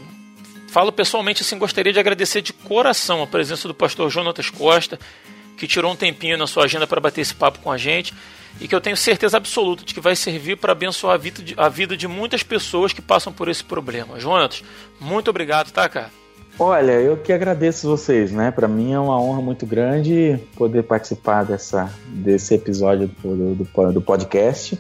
falo pessoalmente assim, gostaria de agradecer de coração a presença do pastor Jonatas Costa, que tirou um tempinho na sua agenda para bater esse papo com a gente. e que eu tenho certeza absoluta de que vai servir para abençoar a vida, de, a vida de muitas pessoas que passam por esse problema. Jonas, muito obrigado, tá, cara? Olha, eu que agradeço vocês, né? Para mim é uma honra muito grande poder participar dessa, desse episódio do, do, do podcast.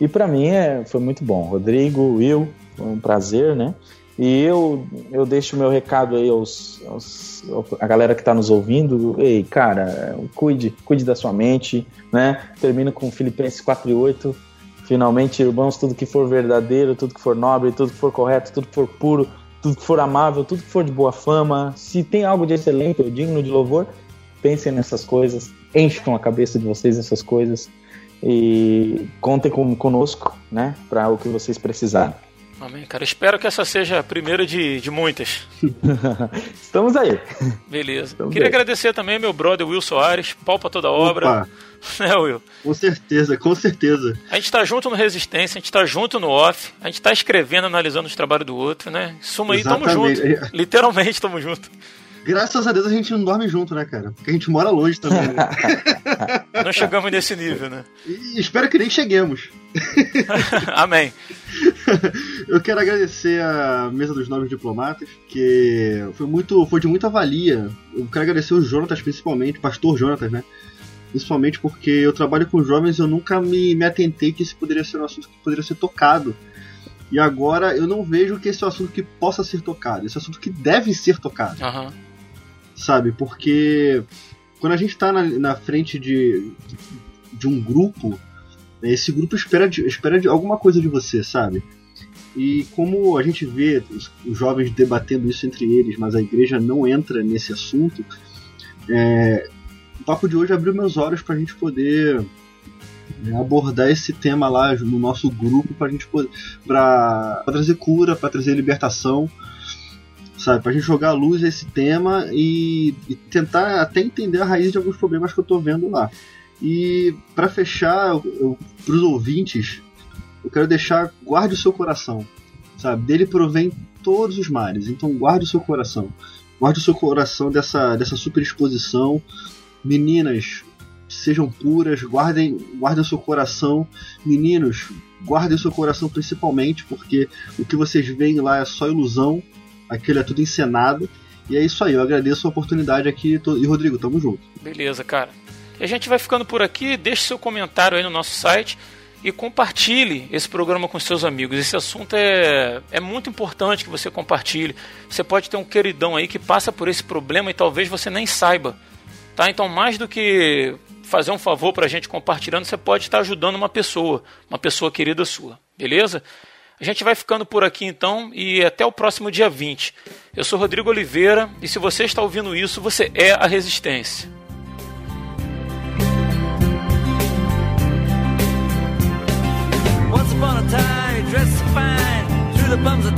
E para mim é, foi muito bom. Rodrigo, Will, foi um prazer, né? E eu, eu deixo o meu recado aí aos, aos a galera que está nos ouvindo. Ei, cara, cuide, cuide da sua mente, né? Termino com Filipenses 4 e 8. Finalmente, irmãos, tudo que for verdadeiro, tudo que for nobre, tudo que for correto, tudo que for puro, tudo que for amável, tudo que for de boa fama, se tem algo de excelente ou digno de louvor, pensem nessas coisas, encham a cabeça de vocês nessas coisas e contem com, conosco, né, para o que vocês precisarem. Amém, cara. Espero que essa seja a primeira de, de muitas. Estamos aí. Beleza. Estamos Queria aí. agradecer também meu brother Will Soares, pau pra toda obra. Opa. É, Will? Com certeza, com certeza. A gente tá junto no Resistência, a gente tá junto no Off, a gente tá escrevendo, analisando os trabalhos do outro, né? Suma aí, Exatamente. tamo junto. Literalmente tamo junto. Graças a Deus a gente não dorme junto, né, cara? Porque a gente mora longe também, né? não chegamos nesse nível, né? E espero que nem cheguemos. Amém. Eu quero agradecer a mesa dos novos diplomatas, que foi muito, foi de muita valia. Eu quero agradecer o Jonatas principalmente, pastor Jonatas, né? Principalmente porque eu trabalho com jovens, eu nunca me, me atentei que esse poderia ser um assunto que poderia ser tocado. E agora eu não vejo que esse é um assunto que possa ser tocado, esse é um assunto que deve ser tocado. Uhum sabe? Porque quando a gente está na, na, frente de, de um grupo, esse grupo espera, de, espera de alguma coisa de você, sabe? E como a gente vê os, os, jovens debatendo isso entre eles, mas a igreja não entra nesse assunto, é, o papo de hoje abriu meus olhos para a gente poder né, abordar esse tema lá no nosso grupo para gente poder para trazer cura, para trazer libertação sabe? Pra gente jogar a luz esse tema e, e, tentar até entender a raiz de alguns problemas que eu tô vendo lá. E para fechar, eu, pros ouvintes, eu quero deixar, guarde o seu coração, sabe? Dele provém todos os males, então guarde o seu coração. Guarde o seu coração dessa, dessa superexposição. Meninas, sejam puras, guardem, guardem o seu coração. Meninos, guardem o seu coração principalmente, porque o que vocês veem lá é só ilusão aquilo é tudo encenado. E é isso aí, eu agradeço a oportunidade aqui. E Rodrigo, tamo junto. Beleza, cara. E a gente vai ficando por aqui. Deixe seu comentário aí no nosso site e compartilhe esse programa com seus amigos. Esse assunto é, é muito importante que você compartilhe. Você pode ter um queridão aí que passa por esse problema e talvez você nem saiba. Tá? Então, mais do que fazer um favor para a gente compartilhando, você pode estar ajudando uma pessoa, uma pessoa querida sua. Beleza? A gente vai ficando por aqui então e até o próximo dia 20. Eu sou Rodrigo Oliveira e se você está ouvindo isso, você é a Resistência. Once upon a time, fine, through the bums of